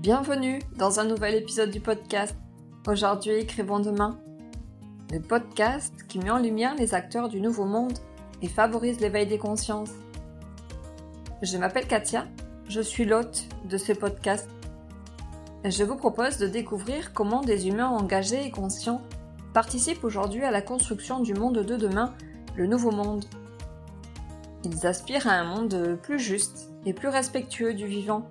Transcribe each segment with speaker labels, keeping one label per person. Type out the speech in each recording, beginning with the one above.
Speaker 1: Bienvenue dans un nouvel épisode du podcast. Aujourd'hui, écrivons demain. Le podcast qui met en lumière les acteurs du nouveau monde et favorise l'éveil des consciences. Je m'appelle Katia, je suis l'hôte de ce podcast. Je vous propose de découvrir comment des humains engagés et conscients participent aujourd'hui à la construction du monde de demain, le nouveau monde. Ils aspirent à un monde plus juste et plus respectueux du vivant.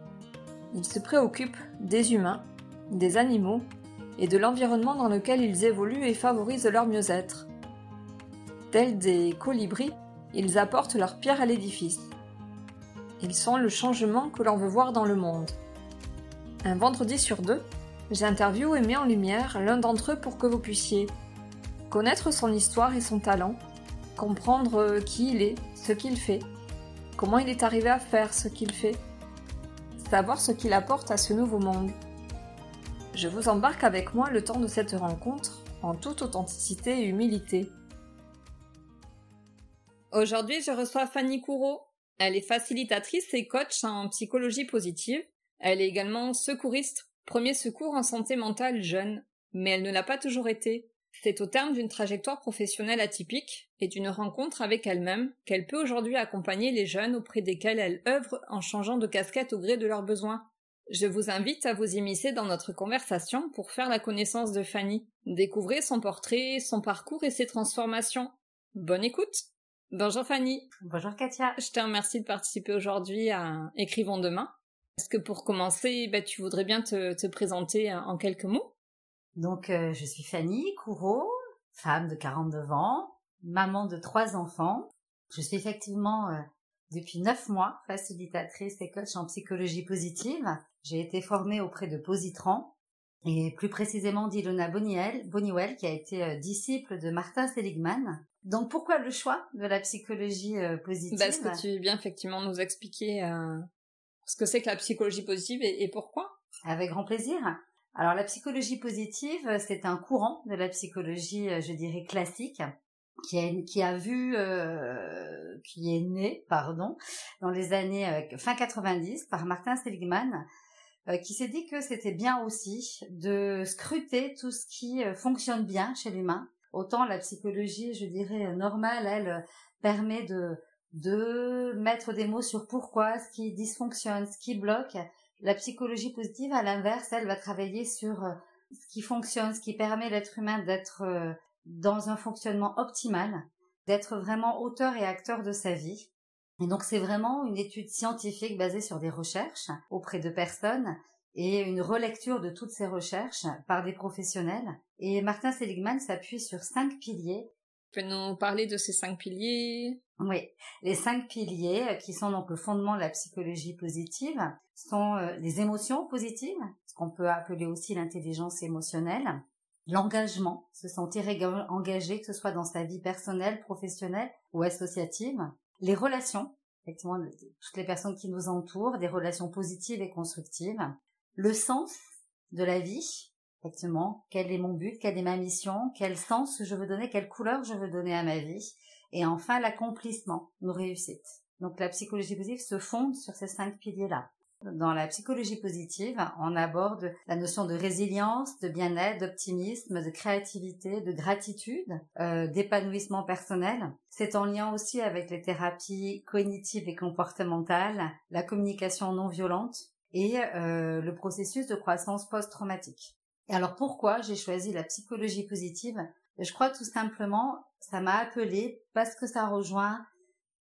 Speaker 1: Ils se préoccupent des humains, des animaux et de l'environnement dans lequel ils évoluent et favorisent leur mieux-être. Tels des colibris, ils apportent leur pierre à l'édifice. Ils sont le changement que l'on veut voir dans le monde. Un vendredi sur deux, j'interviewe et mets en lumière l'un d'entre eux pour que vous puissiez connaître son histoire et son talent, comprendre qui il est, ce qu'il fait, comment il est arrivé à faire ce qu'il fait, savoir ce qu'il apporte à ce nouveau monde. Je vous embarque avec moi le temps de cette rencontre en toute authenticité et humilité. Aujourd'hui, je reçois Fanny Courreau. Elle est facilitatrice et coach en psychologie positive. Elle est également secouriste, premier secours en santé mentale jeune, mais elle ne l'a pas toujours été. C'est au terme d'une trajectoire professionnelle atypique et d'une rencontre avec elle-même qu'elle peut aujourd'hui accompagner les jeunes auprès desquels elle œuvre en changeant de casquette au gré de leurs besoins. Je vous invite à vous immiscer dans notre conversation pour faire la connaissance de Fanny, découvrir son portrait, son parcours et ses transformations. Bonne écoute Bonjour Fanny.
Speaker 2: Bonjour Katia.
Speaker 1: Je te remercie de participer aujourd'hui à Écrivons demain. Est-ce que pour commencer, bah, tu voudrais bien te, présenter en quelques mots?
Speaker 2: Donc, euh, je suis Fanny Courreau, femme de 49 ans, maman de trois enfants. Je suis effectivement euh, depuis neuf mois facilitatrice et coach en psychologie positive. J'ai été formée auprès de Positran et plus précisément d'Ilona Boniwell qui a été euh, disciple de Martin Seligman donc pourquoi le choix de la psychologie positive?
Speaker 1: Est-ce que tu veux bien effectivement nous expliquer ce que c'est que la psychologie positive et, pourquoi?
Speaker 2: Avec grand plaisir. Alors la psychologie positive, c'est un courant de la psychologie, euh, je dirais classique, qui a, qui a vu, qui est né, pardon, dans les années fin 90 par Martin Seligman, qui s'est dit que c'était bien aussi de scruter tout ce qui fonctionne bien chez l'humain Autant la psychologie, je dirais, normale, elle permet de, de mettre des mots sur pourquoi, ce qui dysfonctionne, ce qui bloque. La psychologie positive, à l'inverse, elle va travailler sur euh, ce qui fonctionne, ce qui permet l'être humain d'être euh, dans un fonctionnement optimal, d'être vraiment auteur et acteur de sa vie. Et donc c'est vraiment une étude scientifique basée sur des recherches auprès de personnes et une relecture de toutes ces recherches par des professionnels. Et Martin Seligman s'appuie sur cinq piliers.
Speaker 1: Tu peux nous parler de ces cinq piliers?
Speaker 2: Oui, les cinq piliers euh, qui sont donc le fondement de la psychologie positive sont euh, les émotions positives, ce qu'on peut appeler aussi l'intelligence émotionnelle, l'engagement, se sentir engagé, que ce soit dans sa vie personnelle, professionnelle ou associative, les relations, effectivement, toutes les personnes qui nous entourent, des relations positives et constructives, le sens de la vie, effectivement, quel est mon but, quelle est ma mission, quel sens je veux donner, quelle couleur je veux donner à ma vie, et enfin l'accomplissement, nos réussites. Donc la psychologie positive se fonde sur ces cinq piliers-là. Dans la psychologie positive, on aborde la notion de résilience, de bien-être, d'optimisme, de créativité, de gratitude, euh, d'épanouissement personnel. C'est en lien aussi avec les thérapies cognitives et comportementales, la communication non violente, et euh, le processus de croissance post-traumatique. Et alors pourquoi j'ai choisi la psychologie positive? Je crois tout simplement, ça m'a appelé parce que ça rejoint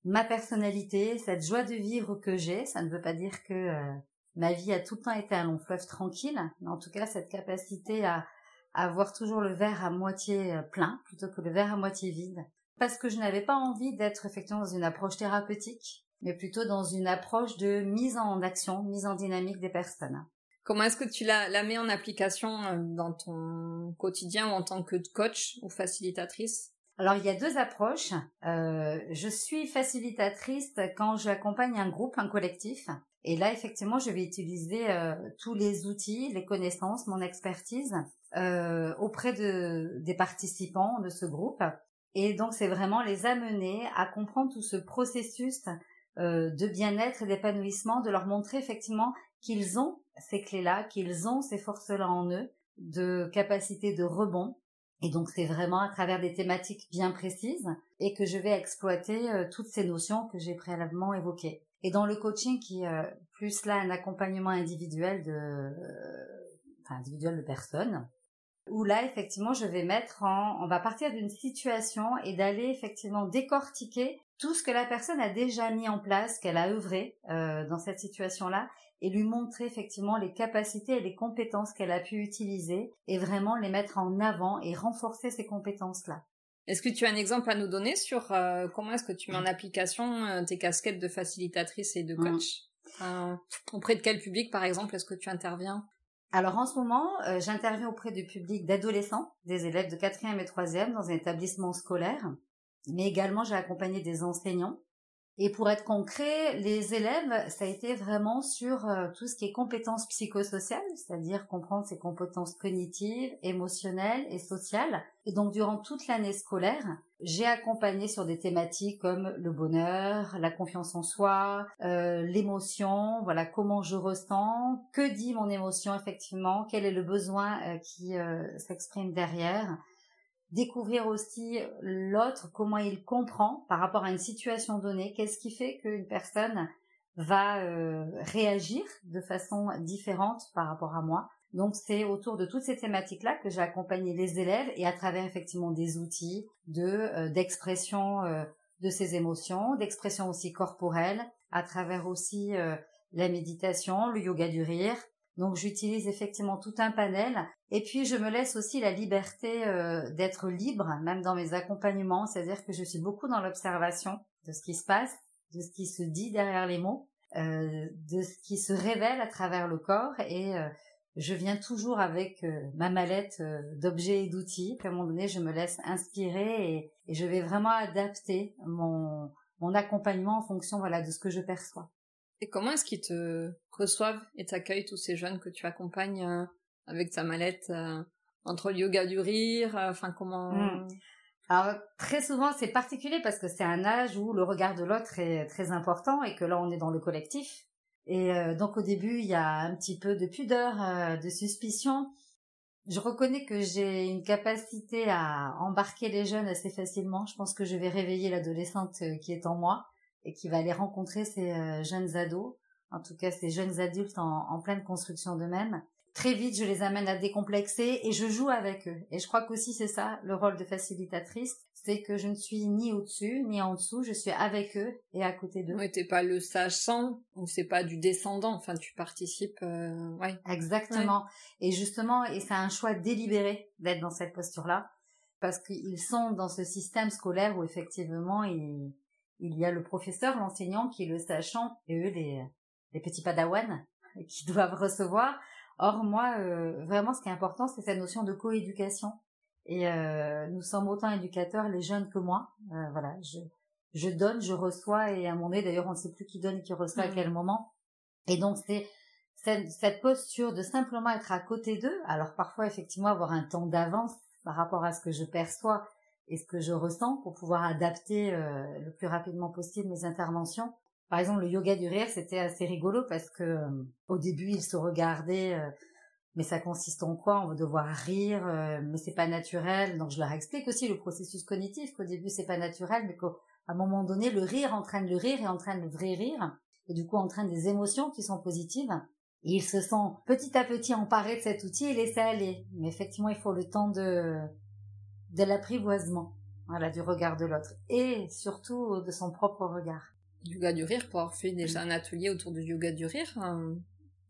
Speaker 2: ma personnalité, cette joie de vivre que j'ai. Ça ne veut pas dire que euh, ma vie a tout le temps été un long fleuve tranquille, mais en tout cas cette capacité à, avoir toujours le verre à moitié euh, plein plutôt que le verre à moitié vide. Parce que je n'avais pas envie d'être effectivement dans une approche thérapeutique, mais plutôt dans une approche de mise en action, mise en dynamique des personnes.
Speaker 1: Comment est-ce que tu la, la, mets en application euh, dans ton quotidien ou en tant que coach ou facilitatrice?
Speaker 2: Alors il y a deux approches. Euh, je suis facilitatrice quand j'accompagne un groupe, un collectif. Et là, effectivement, je vais utiliser euh, tous les outils, les connaissances, mon expertise euh, auprès de, des participants de ce groupe. Et donc, c'est vraiment les amener à comprendre tout ce processus euh, de bien-être et d'épanouissement, de leur montrer effectivement qu'ils ont ces clés-là, qu'ils ont ces forces-là en eux, de capacité de rebond. Et donc c'est vraiment à travers des thématiques bien précises et que je vais exploiter euh, toutes ces notions que j'ai préalablement évoquées. Et dans le coaching qui est euh, plus là un accompagnement individuel de, euh, enfin, individuel de personnes, où là effectivement je vais mettre en, on va partir d'une situation et d'aller effectivement décortiquer tout ce que la personne a déjà mis en place, qu'elle a œuvré dans cette situation-là, et lui montrer effectivement les capacités et les compétences qu'elle a pu utiliser et vraiment les mettre en avant et renforcer ces compétences-là.
Speaker 1: Est-ce que tu as un exemple à nous donner sur euh, comment est-ce que tu mets en application euh, tes casquettes de facilitatrice et de mmh. coach? Auprès de quel public, par exemple, est-ce que tu interviens?
Speaker 2: Alors en ce moment, euh, j'interviens auprès du public d'adolescents, des élèves de 4e et 3e dans un établissement scolaire, mais également j'ai accompagné des enseignants et pour être concret, les élèves, ça a été vraiment sur euh, tout ce qui est compétences psychosociales, c'est-à-dire comprendre ses compétences cognitives, émotionnelles et sociales. Et donc durant toute l'année scolaire, j'ai accompagné sur des thématiques comme le bonheur, la confiance en soi, euh, l'émotion, voilà comment je ressens, que dit mon émotion effectivement, quel est le besoin euh, qui s'exprime derrière découvrir aussi l'autre, comment il comprend par rapport à une situation donnée, qu'est-ce qui fait qu'une personne va euh, réagir de façon différente par rapport à moi? Donc c'est autour de toutes ces thématiques-là que j'ai accompagné les élèves et à travers effectivement des outils de euh, d'expression euh, de ces émotions, d'expression aussi corporelle, à travers aussi la méditation, le yoga du rire, donc j'utilise effectivement tout un panel et puis je me laisse aussi la liberté euh, d'être libre même dans mes accompagnements, c'est-à-dire que je suis beaucoup dans l'observation de ce qui se passe, de ce qui se dit derrière les mots, euh, de ce qui se révèle à travers le corps et euh, je viens toujours avec ma mallette d'objets et d'outils. À un moment donné, je me laisse inspirer et, et je vais vraiment adapter mon, mon accompagnement en fonction voilà de ce que je perçois.
Speaker 1: Et comment est-ce qu'ils te reçoivent et t'accueillent tous ces jeunes que tu accompagnes euh, avec ta mallette euh, entre le yoga du rire euh, Enfin, comment mmh.
Speaker 2: Alors très souvent c'est particulier parce que c'est un âge où le regard de l'autre est très important et que là on est dans le collectif. Et donc au début il y a un petit peu de pudeur, de suspicion. Je reconnais que j'ai une capacité à embarquer les jeunes assez facilement. Je pense que je vais réveiller l'adolescente qui est en moi et qui va aller rencontrer ces euh, jeunes ados, en tout cas ces jeunes adultes en, pleine construction d'eux-mêmes. Très vite, je les amène à décomplexer et je joue avec eux. Et je crois qu'aussi c'est ça le rôle de facilitatrice, c'est que je ne suis ni au-dessus ni en dessous, je suis avec eux et à côté d'eux.
Speaker 1: Oui, t'es pas le sage sans ou c'est pas du descendant, enfin tu participes, euh, ouais.
Speaker 2: Exactement. Et justement, et c'est un choix délibéré d'être dans cette posture-là parce qu'ils sont dans ce système scolaire où effectivement il y a le professeur, l'enseignant qui est le sachant et eux les, les petits padawans qui doivent recevoir. Or moi, euh, vraiment, ce qui est important, c'est cette notion de coéducation. Et euh, nous sommes autant éducateurs, les jeunes que moi. Euh, voilà, je, je donne, je reçois, et à moment donné, d'ailleurs, on ne sait plus qui donne et qui reçoit à mmh. quel moment. Et donc, c'est cette, cette posture de simplement être à côté d'eux. Alors parfois, effectivement, avoir un temps d'avance par rapport à ce que je perçois et ce que je ressens pour pouvoir adapter euh, le plus rapidement possible mes interventions. Par exemple, le yoga du rire, c'était assez rigolo parce que euh, au début, ils se regardaient, euh, mais ça consiste en quoi? On va devoir rire, mais c'est pas naturel. Donc, je leur explique aussi le processus cognitif qu'au début, c'est pas naturel, mais qu'à un moment donné, le rire entraîne le rire et entraîne le vrai rire, et du coup entraîne des émotions qui sont positives. Et ils se sont petit à petit emparés de cet outil et laissés aller. Mais effectivement, il faut le temps de de l'apprivoisement, voilà, du regard de l'autre et surtout de son propre regard.
Speaker 1: Yoga du rire, pour avoir fait déjà un atelier autour du yoga du rire, hein,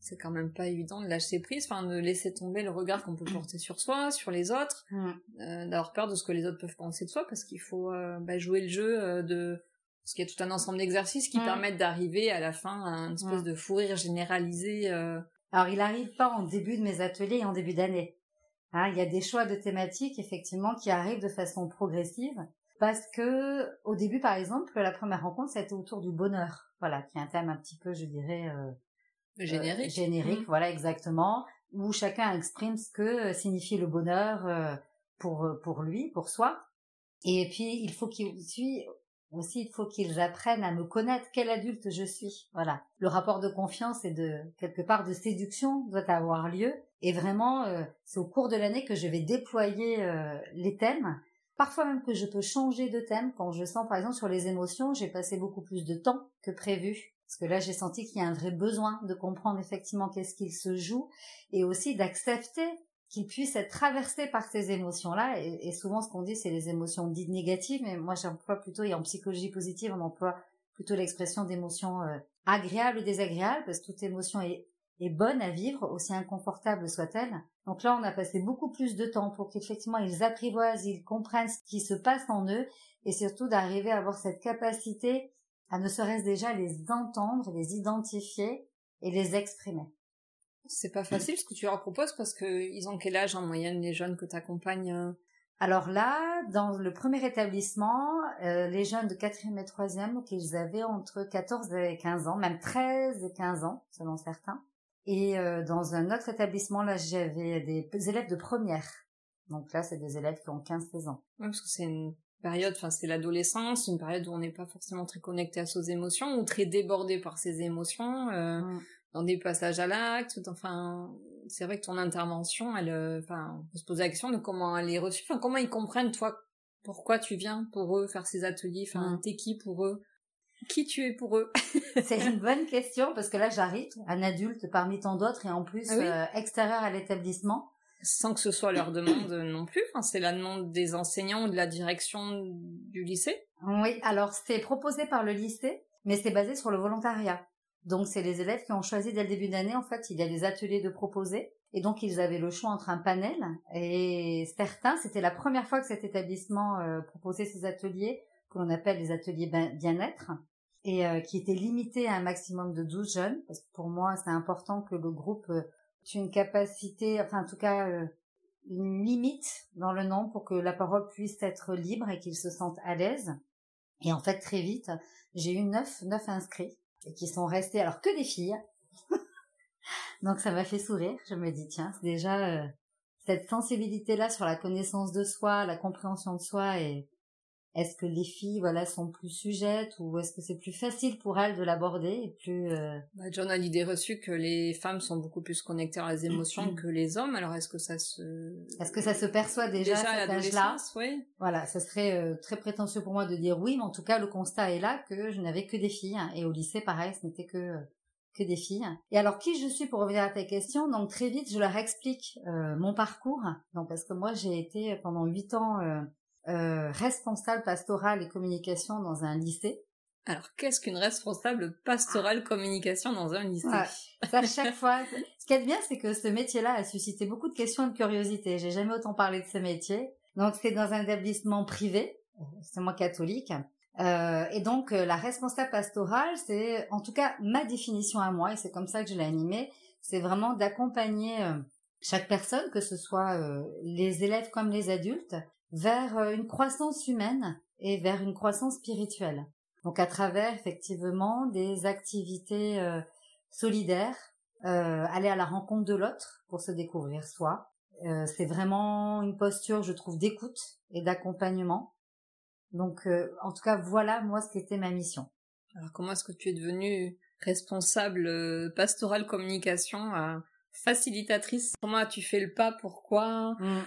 Speaker 1: c'est quand même pas évident de lâcher prise, enfin de laisser tomber le regard qu'on peut porter sur soi, sur les autres, mm. euh, d'avoir peur de ce que les autres peuvent penser de soi, parce qu'il faut euh, bah, jouer le jeu euh, de parce qu'il y a tout un ensemble d'exercices qui mm. permettent d'arriver à la fin à une espèce mm. de fou rire généralisé.
Speaker 2: Alors il arrive pas en début de mes ateliers et en début d'année. Hein, il y a des choix de thématiques effectivement qui arrivent de façon progressive parce que au début par exemple la première rencontre c'était autour du bonheur voilà qui est un thème un petit peu je dirais euh,
Speaker 1: générique euh,
Speaker 2: générique mmh. voilà exactement où chacun exprime ce que signifie le bonheur euh, pour pour lui pour soi et puis il faut qu'il suit aussi il faut qu'ils apprennent à me connaître quel adulte je suis. Voilà. Le rapport de confiance et de quelque part de séduction doit avoir lieu et vraiment euh, c'est au cours de l'année que je vais déployer euh, les thèmes. Parfois même que je peux changer de thème quand je sens par exemple sur les émotions, j'ai passé beaucoup plus de temps que prévu parce que là j'ai senti qu'il y a un vrai besoin de comprendre effectivement qu'est-ce qu'il se joue et aussi d'accepter qu'il puisse être traversé par ces émotions-là. Et, souvent, ce qu'on dit, c'est les émotions dites négatives, mais moi, j'emploie plutôt, et en psychologie positive, on emploie plutôt l'expression d'émotions euh, agréables ou désagréables, parce que toute émotion est, est bonne à vivre, aussi inconfortable soit-elle. Donc là, on a passé beaucoup plus de temps pour qu'effectivement, ils apprivoisent, ils comprennent ce qui se passe en eux, et surtout d'arriver à avoir cette capacité à ne serait-ce déjà les entendre, les identifier et les exprimer.
Speaker 1: C'est pas facile ce que tu leur proposes parce que ils ont quel âge en moyenne les jeunes que tu accompagnes euh?
Speaker 2: Alors là, dans le premier établissement, euh, les jeunes de 4e et 3e, qu'ils avaient entre 14 et 15 ans, même 13 et 15 ans, selon certains. Et euh, dans un autre établissement, là, j'avais des élèves de première. Donc là, c'est des élèves qui ont 15-16 ans.
Speaker 1: Oui, parce que c'est une période, enfin c'est l'adolescence, une période où on n'est pas forcément très connecté à ses émotions ou très débordé par ses émotions. Mmh dans des passages à l'acte, enfin, c'est vrai que ton intervention, elle, euh, enfin, on se pose la question de comment elle est reçue, enfin, comment ils comprennent, toi, pourquoi tu viens pour eux faire ces ateliers, enfin, mmh. t'es qui pour eux, qui tu es pour eux.
Speaker 2: c'est une bonne question parce que là, j'arrive, un adulte parmi tant d'autres et en plus, ah euh, extérieur à l'établissement.
Speaker 1: Sans que ce soit leur demande non plus, enfin, c'est la demande des enseignants ou de la direction du lycée.
Speaker 2: Oui, alors c'est proposé par le lycée, mais c'est basé sur le volontariat. Donc c'est les élèves qui ont choisi dès le début d'année, en fait, il y a des ateliers de proposer. Et donc ils avaient le choix entre un panel et certains, c'était la première fois que cet établissement euh, proposait ces ateliers, que l'on appelle les ateliers bien-être, et euh, qui étaient limités à un maximum de 12 jeunes, parce que pour moi c'est important que le groupe euh, ait une capacité, enfin en tout cas une limite dans le nombre pour que la parole puisse être libre et qu'ils se sentent à l'aise. Et en fait très vite, j'ai eu neuf, neuf inscrits et qui sont restés alors que des filles. Donc ça m'a fait sourire. Je me dis tiens, déjà euh, cette sensibilité là sur la connaissance de soi, la compréhension de soi et est-ce que les filles voilà sont plus sujettes ou est-ce que c'est plus facile pour elles de l'aborder et plus euh...
Speaker 1: bah, John a l'idée reçue que les femmes sont beaucoup plus connectées à les émotions que les hommes. Alors est-ce que ça se
Speaker 2: est-ce que ça se perçoit déjà, déjà à cet âge-là?
Speaker 1: oui.
Speaker 2: Voilà, ça serait euh, très prétentieux pour moi de dire oui, mais en tout cas le constat est là que je n'avais que des filles hein, et au lycée pareil, ce n'était que que des filles. Et alors qui je suis pour revenir à ta question? Donc très vite, je leur explique euh, mon parcours. Donc parce que moi j'ai été pendant huit ans euh, responsable pastorale et communication dans un lycée.
Speaker 1: Alors, qu'est-ce qu'une responsable pastorale communication dans un lycée
Speaker 2: Ça, chaque fois. Ce qui est bien, c'est que ce métier-là a suscité beaucoup de questions et de curiosité. J'ai jamais autant parlé de ce métier. Donc, c'est dans un établissement privé, c'est moi catholique. Euh, et donc, euh, la responsable pastorale, c'est, en tout cas, ma définition à moi, et c'est comme ça que je l'ai animée, c'est vraiment d'accompagner euh, chaque personne, que ce soit euh, les élèves comme les adultes, vers euh, une croissance humaine et vers une croissance spirituelle. Donc à travers effectivement des activités euh, solidaires, euh, aller à la rencontre de l'autre pour se découvrir soi. c'est vraiment une posture, je trouve, d'écoute et d'accompagnement. Donc en tout cas, voilà moi ce qu'était ma mission.
Speaker 1: Alors comment est-ce que tu es devenue responsable pastorale communication, facilitatrice? Comment as-tu fait le pas? Pourquoi? Mmh.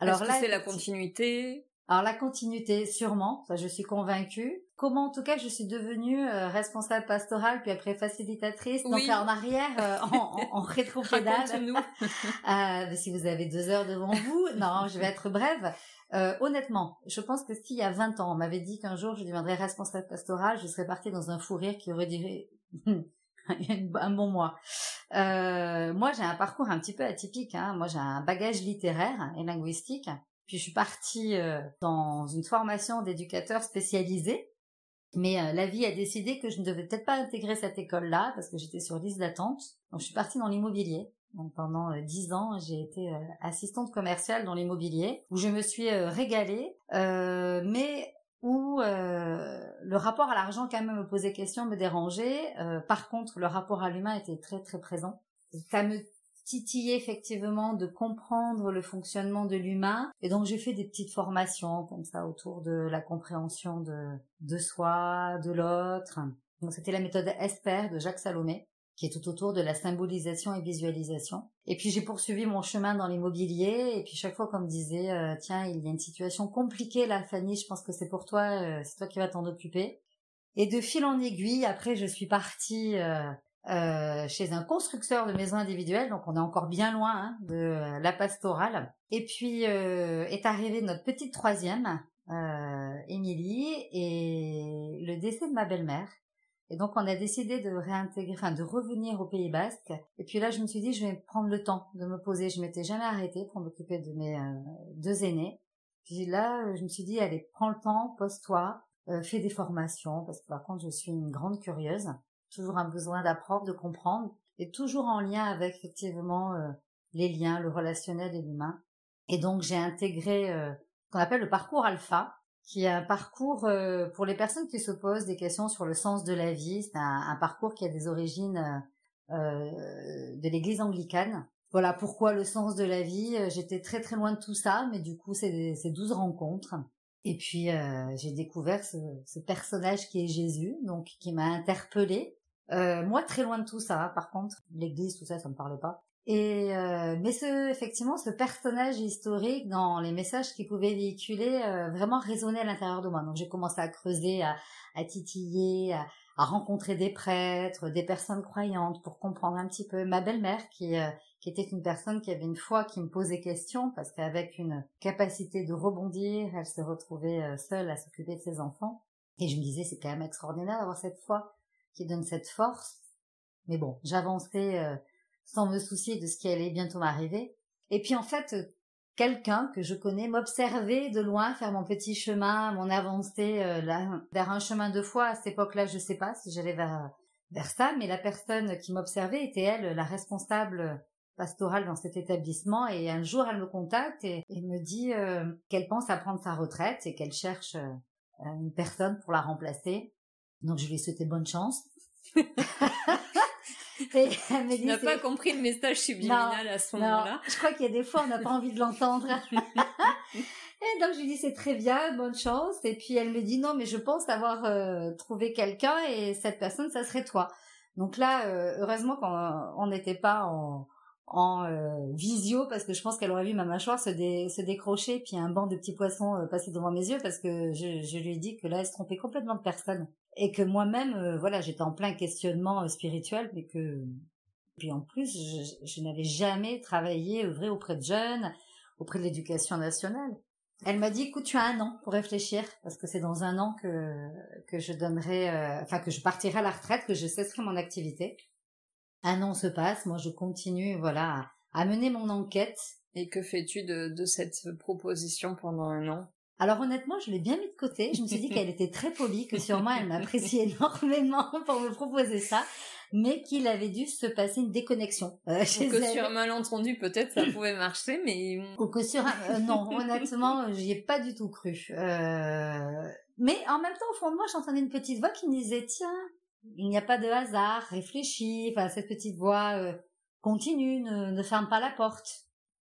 Speaker 1: Alors là, c'est la continuité?
Speaker 2: Alors la continuité, sûrement, ça je suis convaincue. Comment en tout cas je suis devenue euh, responsable pastorale puis après facilitatrice, donc en arrière, euh, en, en, en rétropédale.
Speaker 1: nous
Speaker 2: euh, si vous avez deux heures devant vous, non, je vais être brève. Honnêtement, je pense que s'il y a 20 ans, on m'avait dit qu'un jour je deviendrais responsable pastorale, je serais partie dans un fou rire qui aurait un bon mois. Euh, moi, j'ai un parcours un petit peu atypique. Hein. Moi, j'ai un bagage littéraire et linguistique. Puis, je suis partie euh, dans une formation d'éducateur spécialisé. Mais euh, la vie a décidé que je ne devais peut-être pas intégrer cette école-là parce que j'étais sur liste d'attente. Donc, je suis partie dans l'immobilier. Pendant dix ans, j'ai été assistante commerciale dans l'immobilier où je me suis régalée. mais où le rapport à l'argent quand même me posait question, me dérangeait. Euh, par contre, le rapport à l'humain était très très présent. Ça me titillé effectivement de comprendre le fonctionnement de l'humain. Et donc j'ai fait des petites formations comme ça autour de la compréhension de, de soi, de l'autre. Donc c'était la méthode ESPER de Jacques Salomé qui est tout autour de la symbolisation et visualisation. Et puis j'ai poursuivi mon chemin dans l'immobilier et puis chaque fois qu'on me disait euh, tiens il y a une situation compliquée là Fanny je pense que c'est pour toi euh, c'est toi qui vas t'en occuper. Et de fil en aiguille après je suis partie euh, euh, chez un constructeur de maisons individuelles, donc on est encore bien loin hein, de la pastorale. Et puis est arrivée notre petite troisième, Émilie, et le décès de ma belle-mère. Et donc on a décidé de réintégrer, enfin de revenir au Pays Basque. Et puis là je me suis dit je vais prendre le temps de me poser. Je m'étais jamais arrêtée pour m'occuper de mes deux aînés. Puis là je me suis dit allez prends le temps, pose-toi, fais des formations parce que par contre je suis une grande curieuse toujours un besoin d'apprendre, de comprendre, et toujours en lien avec effectivement euh, les liens, le relationnel et l'humain. Et donc j'ai intégré euh, qu'on appelle le parcours alpha, qui est un parcours euh, pour les personnes qui se posent des questions sur le sens de la vie. C'est un, parcours qui a des origines de l'Église anglicane. Voilà pourquoi le sens de la vie. J'étais très très loin de tout ça, mais du coup c'est ces douze rencontres. Et puis j'ai découvert ce, ce, personnage qui est Jésus, donc qui m'a interpellée euh, moi, très loin de tout ça, par contre, l'église, tout ça, ça me parlait pas. Et euh, mais ce, effectivement, ce personnage historique dans les messages qu'il pouvait véhiculer euh, vraiment résonnait à l'intérieur de moi. Donc j'ai commencé à creuser, à, à titiller, à, rencontrer des prêtres, des personnes croyantes pour comprendre un petit peu. Ma belle-mère qui euh, qui était une personne qui avait une foi qui me posait question parce qu'avec une capacité de rebondir, elle se retrouvait euh, seule à s'occuper de ses enfants. Et je me disais c'est quand même extraordinaire d'avoir cette foi qui donne cette force. Mais bon, j'avançais euh, sans me soucier de ce qui allait bientôt m'arriver. Et puis en fait, quelqu'un que je connais m'observait de loin faire mon petit chemin, mon avancée euh, là, vers un chemin de foi. À cette époque-là, je sais pas si j'allais vers ça, mais la personne qui m'observait était elle, la responsable pastorale dans cet établissement. Et un jour, elle me contacte et, me dit euh, qu'elle pense à prendre sa retraite et qu'elle cherche une personne pour la remplacer. Donc je lui ai souhaité bonne chance.
Speaker 1: et elle me dit, tu n'as pas compris le message subliminal à ce moment-là.
Speaker 2: Je crois qu'il y a des fois on n'a pas envie de l'entendre. et donc je lui dis c'est très bien, bonne chance. Et puis elle me dit non mais je pense avoir euh, trouvé quelqu'un et cette personne ça serait toi. Donc là euh, heureusement qu'on n'était pas en en euh, visio parce que je pense qu'elle aurait vu ma mâchoire se, se décrocher puis un banc de petits poissons passer devant mes yeux parce que je, je, lui ai dit que là elle se trompait complètement de personne et que moi-même euh, voilà j'étais en plein questionnement spirituel mais que puis en plus je, n'avais jamais travaillé œuvré auprès de jeunes auprès de l'éducation nationale. Elle m'a dit écoute tu as un an pour réfléchir parce que c'est dans un an que que je donnerai enfin que je partirai à la retraite que je cesserai mon activité. Un an se passe, moi je continue, voilà, à, mener mon enquête.
Speaker 1: Et que fais-tu de, de cette proposition pendant un an?
Speaker 2: Alors honnêtement, je l'ai bien mis de côté. Je me suis dit qu'elle était très polie, que sûrement elle m'appréciait énormément pour me proposer ça, mais qu'il avait dû se passer une déconnexion.
Speaker 1: Euh, chez Ou que sur un malentendu, peut-être ça pouvait marcher, mais
Speaker 2: ou que sur un... Euh, non, honnêtement, j'y ai pas du tout cru. Euh... Mais en même temps, au fond de moi, j'entendais une petite voix qui me disait tiens, il n'y a pas de hasard, réfléchis, enfin cette petite voix euh, continue, ne, ferme pas la porte,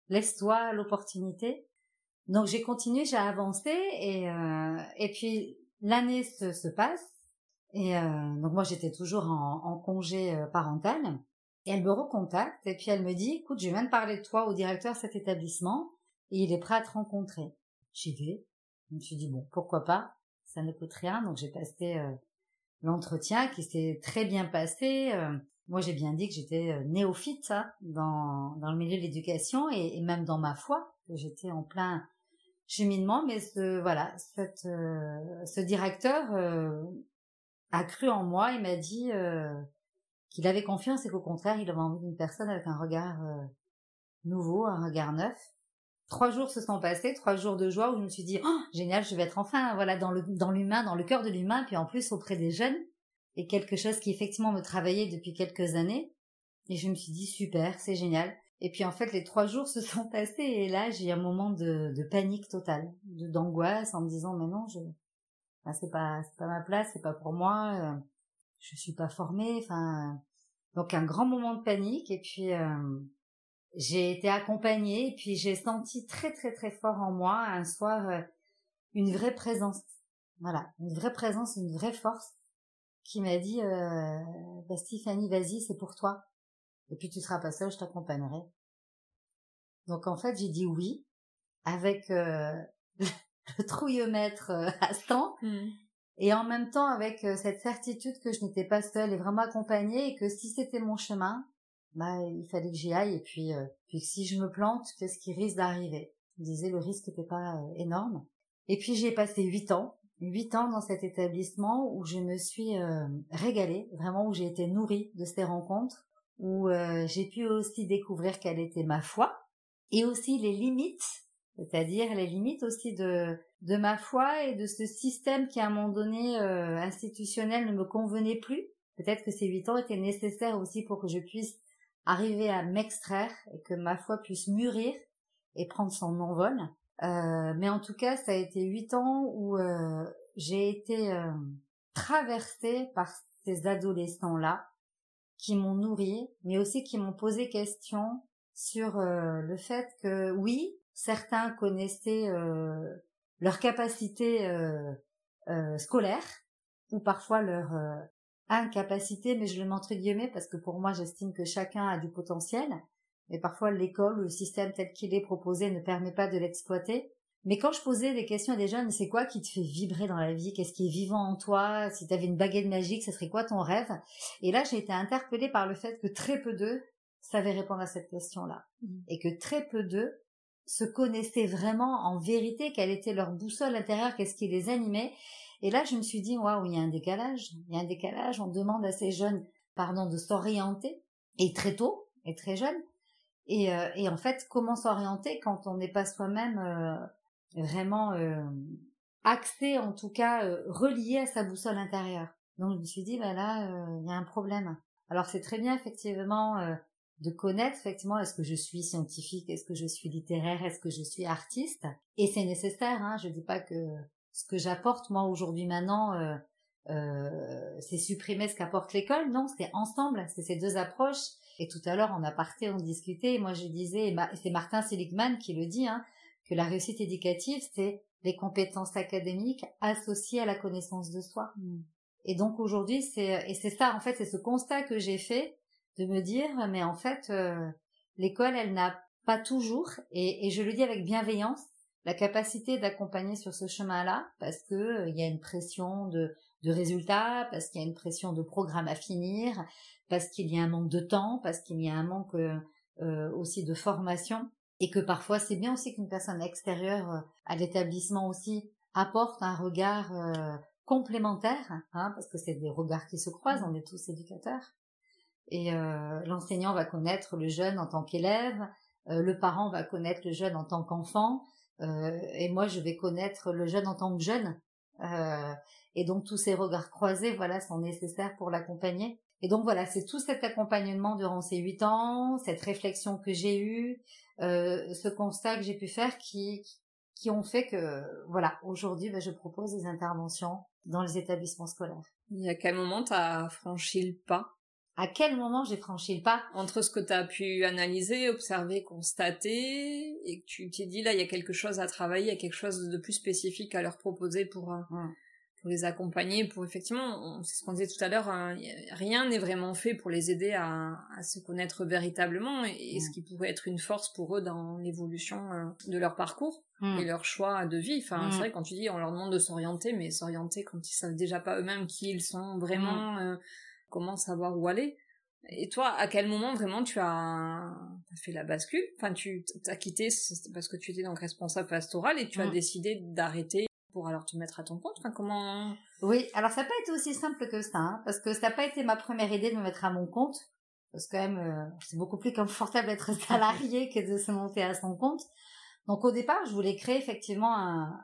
Speaker 2: laisse-toi l'opportunité. Donc j'ai continué, j'ai avancé et euh, et puis l'année se, se, passe et euh, donc moi j'étais toujours en, en congé parental et elle me recontacte et puis elle me dit écoute je viens de parler de toi au directeur de cet établissement et il est prêt à te rencontrer. J'y vais. Je me suis dit bon pourquoi pas, ça ne coûte rien donc j'ai passé l'entretien qui s'est très bien passé. Euh, moi, j'ai bien dit que j'étais euh, néophyte hein, dans, dans le milieu de l'éducation et, même dans ma foi, que j'étais en plein cheminement. Mais ce, voilà, cette, euh, ce directeur a cru en moi. Il m'a dit qu'il avait confiance et qu'au contraire, il avait envie d'une personne avec un regard nouveau, un regard neuf. Trois jours se sont passés, trois jours de joie où je me suis dit oh, génial, je vais être enfin voilà dans le dans l'humain, dans le cœur de l'humain, puis en plus auprès des jeunes et quelque chose qui effectivement me travaillait depuis quelques années. Et je me suis dit super, c'est génial. Et puis en fait les trois jours se sont passés et là j'ai un moment de, panique totale, d'angoisse en me disant mais non je ben, c'est pas c'est pas ma place, c'est pas pour moi, euh, je suis pas formée, enfin donc un grand moment de panique et puis euh, j'ai été accompagnée et puis j'ai senti très très très fort en moi un soir euh, une vraie présence. Voilà, une vraie présence, une vraie force qui m'a dit euh, bah, Stéphanie, vas-y, c'est pour toi. Et puis tu seras pas seule, je t'accompagnerai. Donc en fait, j'ai dit oui avec euh, le trouillomètre euh, à 100 mmh. et en même temps avec euh, cette certitude que je n'étais pas seule et vraiment accompagnée et que si c'était mon chemin, bah il fallait que j'y aille et puis puis si je me plante, qu'est-ce qui risque d'arriver? Je disais le risque n'était pas énorme. Et puis j'ai passé huit ans, huit ans dans cet établissement où je me suis régalée, vraiment où j'ai été nourrie de ces rencontres, où j'ai pu aussi découvrir quelle était ma foi et aussi les limites c'est-à-dire les limites aussi de de ma foi et de ce système qui à un moment donné euh, institutionnel ne me convenait plus. Peut-être que ces huit ans étaient nécessaires aussi pour que je puisse arriver à m'extraire et que ma foi puisse mûrir et prendre son envol. Euh, mais en tout cas, ça a été huit ans où euh, j'ai été euh, traversée par ces adolescents-là qui m'ont nourri, mais aussi qui m'ont posé question sur euh, le fait que oui, certains connaissaient euh, leur capacité euh, euh, scolaire ou parfois leur incapacité, mais je le mets entre guillemets parce que pour moi j'estime que chacun a du potentiel, mais parfois l'école ou le système tel qu'il est proposé ne permet pas de l'exploiter. Mais quand je posais des questions à des jeunes, c'est quoi qui te fait vibrer dans la vie? Qu'est-ce qui est vivant en toi? Si tu avais une baguette magique, ce serait quoi ton rêve? Et là, j'ai été interpellée par le fait que très peu d'eux savaient répondre à cette question-là. Mmh. Et que très peu d'eux se connaissaient vraiment en vérité, quelle était leur boussole intérieure, qu'est-ce qui les animait. Et là, je me suis dit, waouh, il y a un décalage. Il y a un décalage. On demande à ces jeunes, pardon, de s'orienter, et très tôt, et très jeunes. Et, euh, et en fait, comment s'orienter quand on n'est pas soi-même euh, vraiment euh, axé, en tout cas relié à sa boussole intérieure. Donc je me suis dit, bah là, il y a un problème. Alors c'est très bien effectivement de connaître effectivement est-ce que je suis scientifique, est-ce que je suis littéraire, est-ce que je suis artiste. Et c'est nécessaire, hein, je dis pas que ce que j'apporte moi aujourd'hui maintenant, euh, euh, c'est supprimer ce qu'apporte l'école. Non, c'est ensemble, c'est ces deux approches. Et tout à l'heure, en aparté, on discutait, et moi je disais, et c'est Martin Seligman qui le dit, hein, que la réussite éducative, c'est les compétences académiques associées à la connaissance de soi. Mm. Et donc aujourd'hui, c'est et c'est ça en fait, c'est ce constat que j'ai fait de me dire mais en fait euh, l'école elle n'a pas toujours et, je le dis avec bienveillance la capacité d'accompagner sur ce chemin-là parce que euh, il y a une pression de, de résultats, parce qu'il y a une pression de programme à finir, parce qu'il y a un manque de temps, parce qu'il y a un manque euh, aussi de formation et que parfois c'est bien aussi qu'une personne extérieure à l'établissement aussi apporte un regard complémentaire, hein, parce que c'est des regards qui se croisent, on est tous éducateurs, et euh, l'enseignant va connaître le jeune en tant qu'élève, euh, le parent va connaître le jeune en tant qu'enfant, euh, et moi je vais connaître le jeune en tant que jeune. et donc tous ces regards croisés, voilà, sont nécessaires pour l'accompagner. Et donc voilà, c'est tout cet accompagnement durant ces huit ans, cette réflexion que j'ai eue, ce constat que j'ai pu faire qui qui ont fait que voilà, aujourd'hui, ben, je propose des interventions dans les établissements scolaires.
Speaker 1: Et à quel moment tu as franchi le pas?
Speaker 2: À quel moment j'ai franchi le pas?
Speaker 1: Entre ce que tu as pu analyser, observer, constater, et que tu t'es dit là il y a quelque chose à travailler, il y a quelque chose de plus spécifique à leur proposer pour euh, pour les accompagner, pour effectivement, c'est ce qu'on disait tout à l'heure, hein, rien n'est vraiment fait pour les aider à, à se connaître véritablement, et, ce qui pourrait être une force pour eux dans l'évolution euh, de leur parcours et leur choix de vie. Enfin, c'est vrai quand tu dis on leur demande de s'orienter, mais s'orienter quand ils savent déjà pas eux-mêmes qui ils sont vraiment. Euh, comment savoir où aller. Et toi, à quel moment vraiment tu as, fait la bascule? Enfin, tu as quitté parce que tu étais donc responsable pastoral et tu as mm. décidé d'arrêter pour alors te mettre à ton compte. Comment?
Speaker 2: Oui, alors ça n'a pas été aussi simple que ça, hein, parce que ça n'a pas été ma première idée de me mettre à mon compte. Parce que quand même, euh, c'est beaucoup plus confortable d'être salarié que de se monter à son compte. Donc au départ, je voulais créer effectivement un,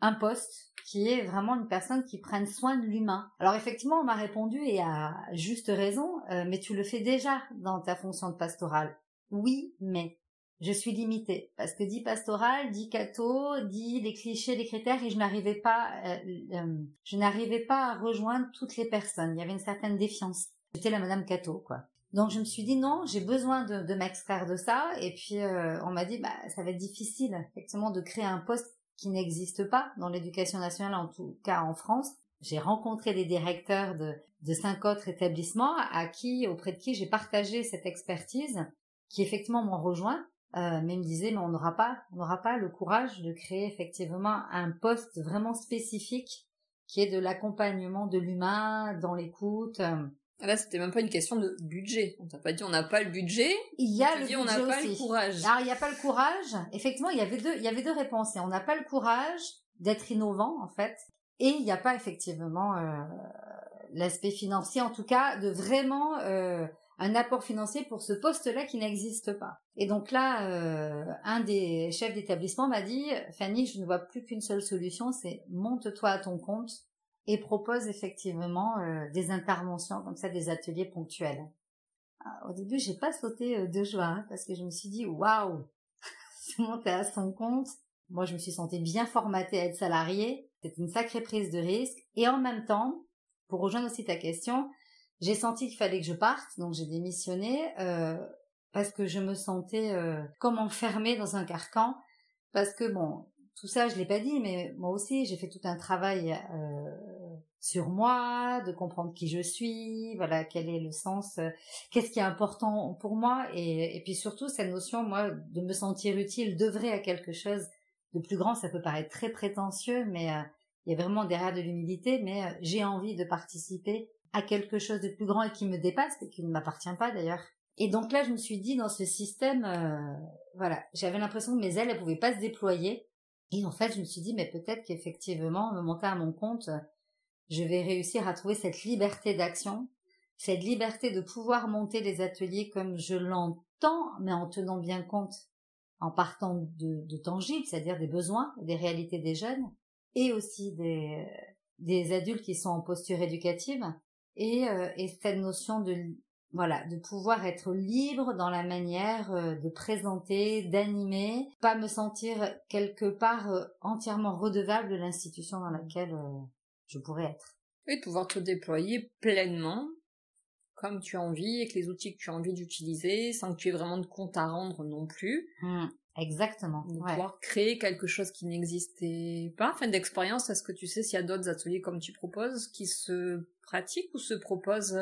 Speaker 2: un poste qui est vraiment une personne qui prenne soin de l'humain. Alors effectivement, on m'a répondu et à juste raison, euh, mais tu le fais déjà dans ta fonction de pastorale. Oui, mais je suis limitée parce que dit pastoral, dit catho, dit les clichés, les critères et je n'arrivais pas, euh, euh, je n'arrivais pas à rejoindre toutes les personnes. Il y avait une certaine défiance. J'étais la Madame Cato, quoi. Donc je me suis dit non, j'ai besoin de, de m'extraire de ça. Et puis euh, on m'a dit bah ça va être difficile effectivement de créer un poste qui n'existe pas dans l'éducation nationale, en tout cas en France. J'ai rencontré des directeurs de, de cinq autres établissements à qui, auprès de qui j'ai partagé cette expertise, qui effectivement m'ont rejoint, euh, mais me disaient mais on n'aura pas, on n'aura pas le courage de créer effectivement un poste vraiment spécifique qui est de l'accompagnement de l'humain dans l'écoute.
Speaker 1: Là, c'était même pas une question de budget. On t'a pas dit on n'a pas le budget.
Speaker 2: Il y a le
Speaker 1: dit, on n'a pas le courage.
Speaker 2: Alors, il n'y a pas le courage. Effectivement, il y avait deux, il y avait deux réponses. Et on n'a pas le courage d'être innovant, en fait. Et il n'y a pas effectivement euh, l'aspect financier, en tout cas, de vraiment euh, un apport financier pour ce poste-là qui n'existe pas. Et donc là, euh, un des chefs d'établissement m'a dit, Fanny, je ne vois plus qu'une seule solution, c'est monte-toi à ton compte et propose effectivement euh, des interventions comme ça, des ateliers ponctuels. Ah, au début, j'ai pas sauté euh, de joie hein, parce que je me suis dit waouh, se monter à son compte. Moi, je me suis sentie bien formatée à être salariée. C'est une sacrée prise de risque. Et en même temps, pour rejoindre aussi ta question, j'ai senti qu'il fallait que je parte, donc j'ai démissionné euh, parce que je me sentais euh, comme enfermée dans un carcan. Parce que bon, tout ça, je l'ai pas dit, mais moi aussi, j'ai fait tout un travail euh, sur moi, de comprendre qui je suis, voilà, quel est le sens, euh, qu'est-ce qui est important pour moi, et, puis surtout cette notion, moi, de me sentir utile, d'œuvrer à quelque chose de plus grand. Ça peut paraître très prétentieux, mais euh, il y a vraiment derrière de l'humilité. Mais euh, j'ai envie de participer à quelque chose de plus grand et qui me dépasse et qui ne m'appartient pas d'ailleurs. Et donc là, je me suis dit dans ce système, voilà, j'avais l'impression que mes ailes, elles pouvaient pas se déployer et en fait, je me suis dit, mais peut-être qu'effectivement, me monter à mon compte, je vais réussir à trouver cette liberté d'action, cette liberté de pouvoir monter les ateliers comme je l'entends, mais en tenant bien compte, en partant de, de tangibles, c'est-à-dire des besoins, des réalités des jeunes, et aussi des, des adultes qui sont en posture éducative, et, euh, et cette notion de voilà, de pouvoir être libre dans la manière euh, de présenter, d'animer, pas me sentir quelque part euh, entièrement redevable de l'institution dans laquelle euh, je pourrais être.
Speaker 1: Et de pouvoir te déployer pleinement comme tu as envie, avec les outils que tu as envie d'utiliser, sans que tu aies vraiment de compte à rendre non plus.
Speaker 2: Mmh, exactement.
Speaker 1: De pouvoir créer quelque chose qui n'existait pas. Fin d'expérience, est-ce que tu sais s'il y a d'autres ateliers comme tu proposes qui se pratiquent ou se proposent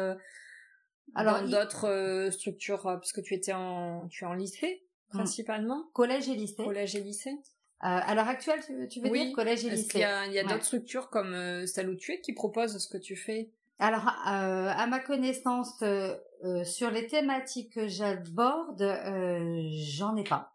Speaker 1: alors, dans d'autres euh, structures, euh, puisque tu étais en, tu es en lycée hmm. principalement?
Speaker 2: Collège et lycée.
Speaker 1: Collège et lycée. Euh,
Speaker 2: à l'heure actuelle, tu, veux dire collège et lycée?
Speaker 1: Qu'il y a, y a d'autres structures comme euh, celle où tu es qui proposent ce que tu fais?
Speaker 2: Alors, à ma connaissance, sur les thématiques que j'aborde, j'en ai pas.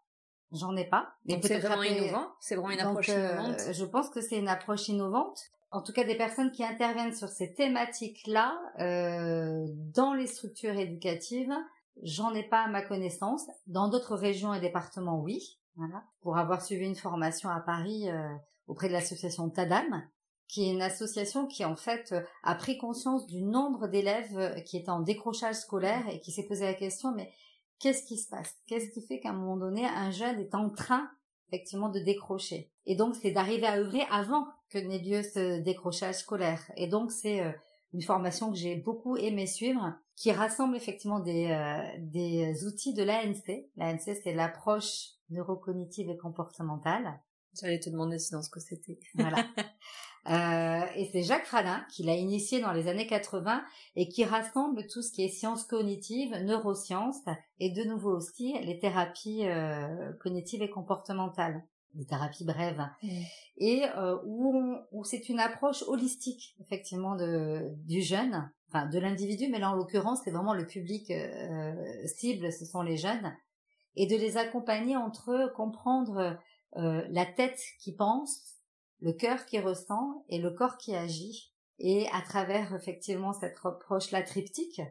Speaker 2: J'en ai pas.
Speaker 1: Mais c'est vraiment innovant. C'est vraiment une approche innovante.
Speaker 2: Je pense que c'est une approche innovante en tout cas des personnes qui interviennent sur ces thématiques-là euh, dans les structures éducatives, j'en ai pas à ma connaissance. Dans d'autres régions et départements, oui. Voilà. Pour avoir suivi une formation à Paris euh, auprès de l'association Tadam, qui est une association qui en fait a pris conscience du nombre d'élèves qui étaient en décrochage scolaire et qui s'est posé la question mais qu'est-ce qui se passe? Qu'est-ce qui fait qu'à un moment donné un jeune est en train effectivement de décrocher? Et donc c'est d'arriver à œuvrer avant que n'ait lieu ce décrochage scolaire. Et donc c'est euh, une formation que j'ai beaucoup aimé suivre, qui rassemble effectivement des, euh, des outils de l'ANC. L'ANC c'est l'approche neurocognitive et comportementale.
Speaker 1: J'allais te demander sinon ce que c'était.
Speaker 2: Voilà. Euh, et c'est Jacques Fradin qui l'a initié dans les années 80 et qui rassemble tout ce qui est sciences cognitives, neurosciences et de nouveau aussi les thérapies euh, cognitives et comportementales, les thérapies brèves. Mmh. Et euh, où, où c'est une approche holistique effectivement de, du jeune, enfin de l'individu, mais là en l'occurrence c'est vraiment le public euh, cible, ce sont les jeunes, et de les accompagner entre eux, comprendre euh, la tête qui pense, le cœur qui ressent et le corps qui agit. Et à travers effectivement cette approche-là triptyque,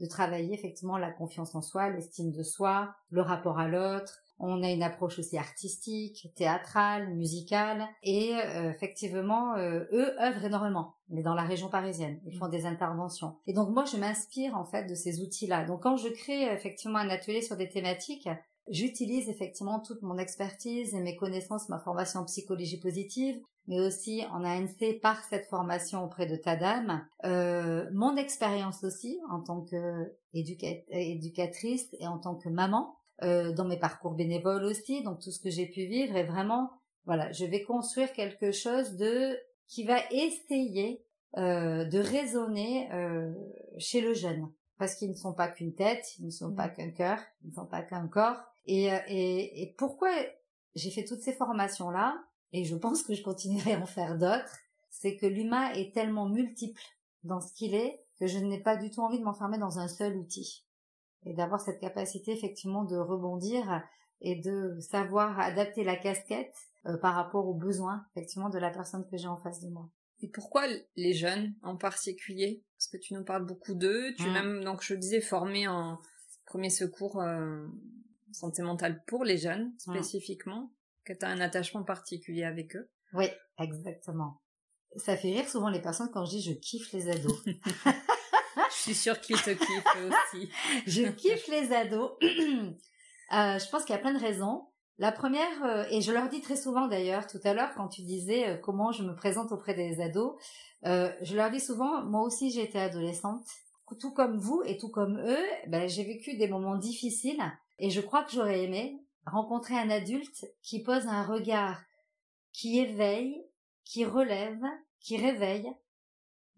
Speaker 2: de travailler effectivement la confiance en soi, l'estime de soi, le rapport à l'autre. On a une approche aussi artistique, théâtrale, musicale, et euh, effectivement, euh, eux œuvrent énormément, mais dans la région parisienne, ils font des interventions. Et donc moi, je m'inspire en fait de ces outils-là. Donc quand je crée effectivement un atelier sur des thématiques, J'utilise effectivement toute mon expertise et mes connaissances, ma formation en psychologie positive. Mais aussi en ANC par cette formation auprès de Tadam, euh, mon expérience aussi en tant que éducatrice et en tant que maman, euh, dans mes parcours bénévoles aussi, donc tout ce que j'ai pu vivre est vraiment, voilà, je vais construire quelque chose de qui va essayer euh, de résonner euh, chez le jeune, parce qu'ils ne sont pas qu'une tête, ils ne sont mmh. pas qu'un cœur, ils ne sont pas qu'un corps. Et, euh, et, et pourquoi j'ai fait toutes ces formations là, et je pense que je continuerai à en faire d'autres, c'est que l'humain est tellement multiple dans ce qu'il est que je n'ai pas du tout envie de m'enfermer dans un seul outil et d'avoir cette capacité effectivement de rebondir et de savoir adapter la casquette euh, par rapport aux besoins effectivement de la personne que j'ai en face de moi.
Speaker 1: Et pourquoi les jeunes en particulier? Parce que tu nous parles beaucoup d'eux, tu es mmh. même donc je disais formé en premier secours euh, santé mentale pour les jeunes mmh. Que tu as un attachement particulier avec eux.
Speaker 2: Oui, exactement. Ça fait rire souvent les personnes quand je dis je kiffe les ados.
Speaker 1: Je suis sûre qu'ils te kiffent aussi.
Speaker 2: je kiffe les ados. Euh, je pense qu'il y a plein de raisons. La première, euh, et je leur dis très souvent d'ailleurs tout à l'heure quand tu disais euh, comment je me présente auprès des ados, je leur dis souvent, moi aussi j'ai été adolescente, tout comme vous et tout comme eux, ben, j'ai vécu des moments difficiles et je crois que j'aurais aimé rencontrer un adulte qui pose un regard qui éveille, qui relève, qui réveille,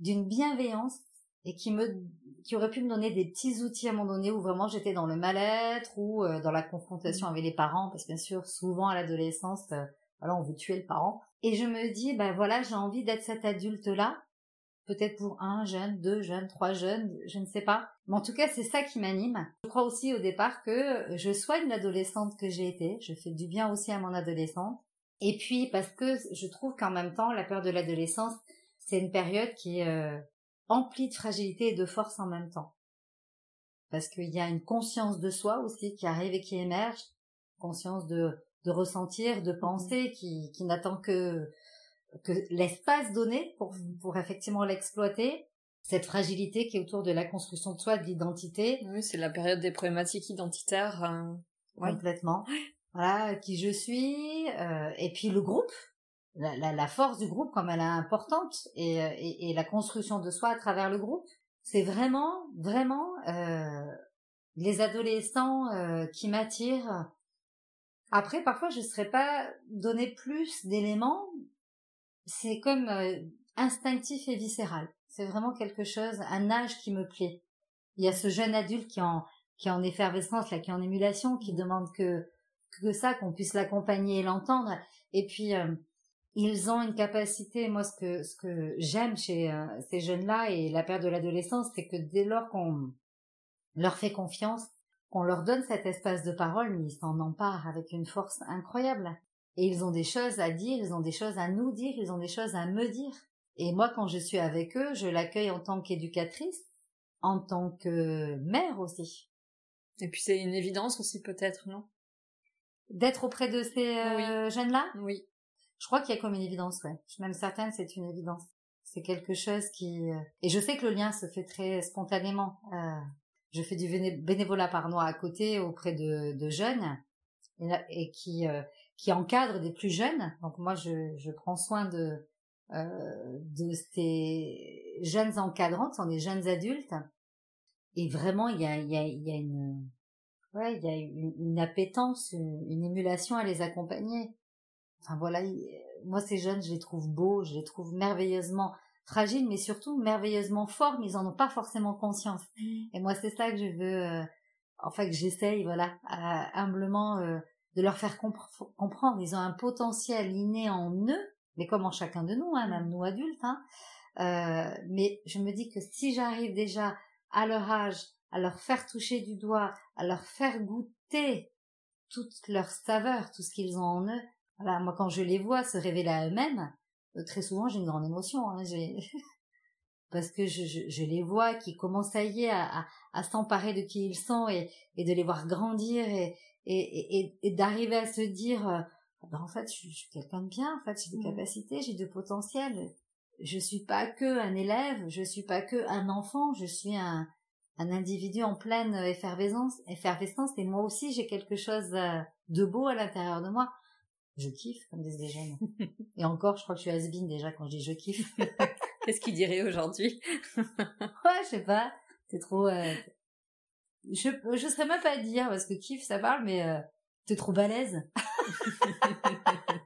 Speaker 2: d'une bienveillance et qui me qui aurait pu me donner des petits outils à un moment donné où vraiment j'étais dans le mal-être ou euh, dans la confrontation mmh. avec les parents parce que bien sûr souvent à l'adolescence euh, voilà on veut tuer le parent et je me dis ben voilà j'ai envie d'être cet adulte là peut-être pour un jeune deux jeunes trois jeunes je ne sais pas. Mais en tout cas c'est ça qui m'anime. Je crois aussi au départ que je soigne l'adolescente que j'ai été. Je fais du bien aussi à mon adolescente. Et puis parce que je trouve qu'en même temps la peur de l'adolescence c'est une période qui est euh, empli de fragilité et de force en même temps. Parce qu'il y a une conscience de soi aussi qui arrive et qui émerge, conscience de, de ressentir, de penser, qui, qui n'attend que, que l'espace donné pour, pour effectivement l'exploiter. Cette fragilité qui est autour de la construction de soi, de l'identité.
Speaker 1: Oui, c'est la période des problématiques identitaires. Hein.
Speaker 2: Complètement. Voilà, qui je suis, euh, et puis le groupe, la, la, force du groupe comme elle est importante et, et, et, la construction de soi à travers le groupe, c'est vraiment, vraiment euh, les adolescents euh, qui m'attirent. Après, parfois, je ne serais pas donné plus d'éléments. C'est comme euh, instinctif et viscéral. C'est vraiment quelque chose, un âge qui me plaît. Il y a ce jeune adulte qui est en, qui en effervescence, là, qui est en émulation, qui demande que, que ça, qu'on puisse l'accompagner et l'entendre. Et puis, euh, ils ont une capacité, moi ce que ce que j'aime chez euh, ces jeunes-là et la période de l'adolescence, c'est que dès lors qu'on leur fait confiance, qu'on leur donne cet espace de parole, ils s'en emparent avec une force incroyable. Et ils ont des choses à dire, ils ont des choses à nous dire, ils ont des choses à me dire. Et moi, quand je suis avec eux, je l'accueille en tant qu'éducatrice, en tant que mère aussi.
Speaker 1: Et puis c'est une évidence aussi peut-être, non?
Speaker 2: D'être auprès de ces euh, jeunes-là?
Speaker 1: Oui.
Speaker 2: Je crois qu'il y a comme une évidence, ouais. Je suis même certaine, c'est une évidence. C'est quelque chose qui... Euh, et je sais que le lien se fait très spontanément. Euh, je fais du bénévolat par mois à côté auprès de, de jeunes et, qui, euh, qui encadrent des plus jeunes. Donc moi, je, je prends soin de, euh, de ces jeunes encadrants, ce sont des jeunes adultes. Et vraiment, il y a, il y a, il y a une... Ouais, il y a une, une appétence, une, une émulation à les accompagner. Enfin voilà, moi ces jeunes, je les trouve beaux, je les trouve merveilleusement fragiles, mais surtout merveilleusement forts, mais ils en ont pas forcément conscience. Mmh. Et moi c'est ça que je veux, euh, enfin que j'essaye, voilà, humblement euh, de leur faire comprendre. Ils ont un potentiel inné en eux, mais comme en chacun de nous, hein, même nous adultes. Hein, euh, mais je me dis que si j'arrive déjà à leur âge à leur faire toucher du doigt, à leur faire goûter toute leur saveur, tout ce qu'ils ont en eux, voilà, moi quand je les vois se révéler à eux-mêmes, euh, très souvent j'ai une grande émotion. Hein, parce que je, je, je, les vois qui commencent à y à, à, s'emparer de qui ils sont et, et de les voir grandir et, et, et, et d'arriver à se dire euh, ah ben en fait je, suis quelqu'un de bien, en fait j'ai des mmh. capacités, j'ai du potentiel. Je suis pas que un élève, je suis pas que un enfant, je suis un, un individu en pleine effervescence, effervescence et moi aussi j'ai quelque chose euh, de beau à l'intérieur de moi. Je kiffe, comme disent les jeunes. Et encore, je crois que je suis has déjà quand je dis je kiffe.
Speaker 1: Qu'est-ce qu'il dirait aujourd'hui?
Speaker 2: Ouais, je sais pas. C'est trop... Euh... Je, je serais même pas à dire, parce que kiff, ça parle, mais euh, t'es trop balèze.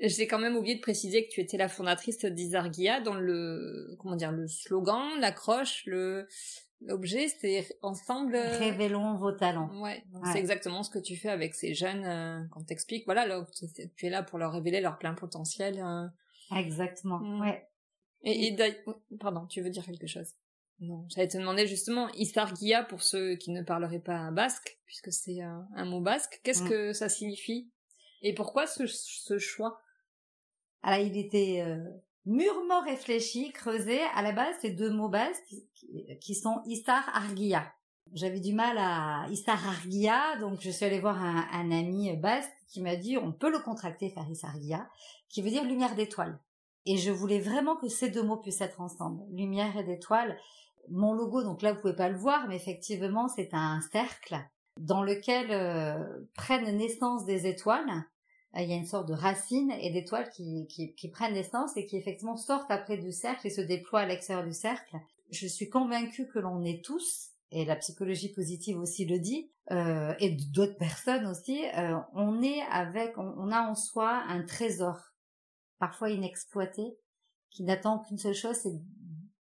Speaker 1: J'ai quand même oublié de préciser que tu étais la fondatrice d'Isargia dans le comment dire le slogan, l'accroche, le l'objet, c'est ensemble.
Speaker 2: Euh, Révélons vos talents.
Speaker 1: Ouais, c'est exactement ce que tu fais avec ces jeunes euh, quand t'expliques. Voilà, là, tu es là pour leur révéler leur plein potentiel. Euh.
Speaker 2: Exactement. Mm. Ouais.
Speaker 1: Et, et pardon, tu veux dire quelque chose? Non, j'allais te demander justement Isargia pour ceux qui ne parleraient pas basque, puisque c'est un, mot basque. Qu'est-ce mm. que ça signifie? Et pourquoi ce, ce choix?
Speaker 2: Alors, il était euh, mûrement réfléchi, creusé. À la base, c'est deux mots bases qui, sont Istar Argia. J'avais du mal à Istar Argia, donc je suis allée voir un, ami basque qui m'a dit on peut le contracter faire Argia, qui veut dire lumière d'étoile. Et je voulais vraiment que ces deux mots puissent être ensemble, lumière et d'étoile. Mon logo, donc là vous pouvez pas le voir, mais effectivement c'est un cercle dans lequel euh, prennent naissance des étoiles euh, il y a une sorte de racine et d'étoiles qui, qui, qui, prennent naissance et qui effectivement sortent après du cercle et se déploient à l'extérieur du cercle. Je suis convaincue que l'on est tous, et la psychologie positive aussi le dit, euh, et d'autres personnes aussi, euh, on est avec, on, a en soi un trésor, parfois inexploité, qui n'attend qu'une seule chose, c'est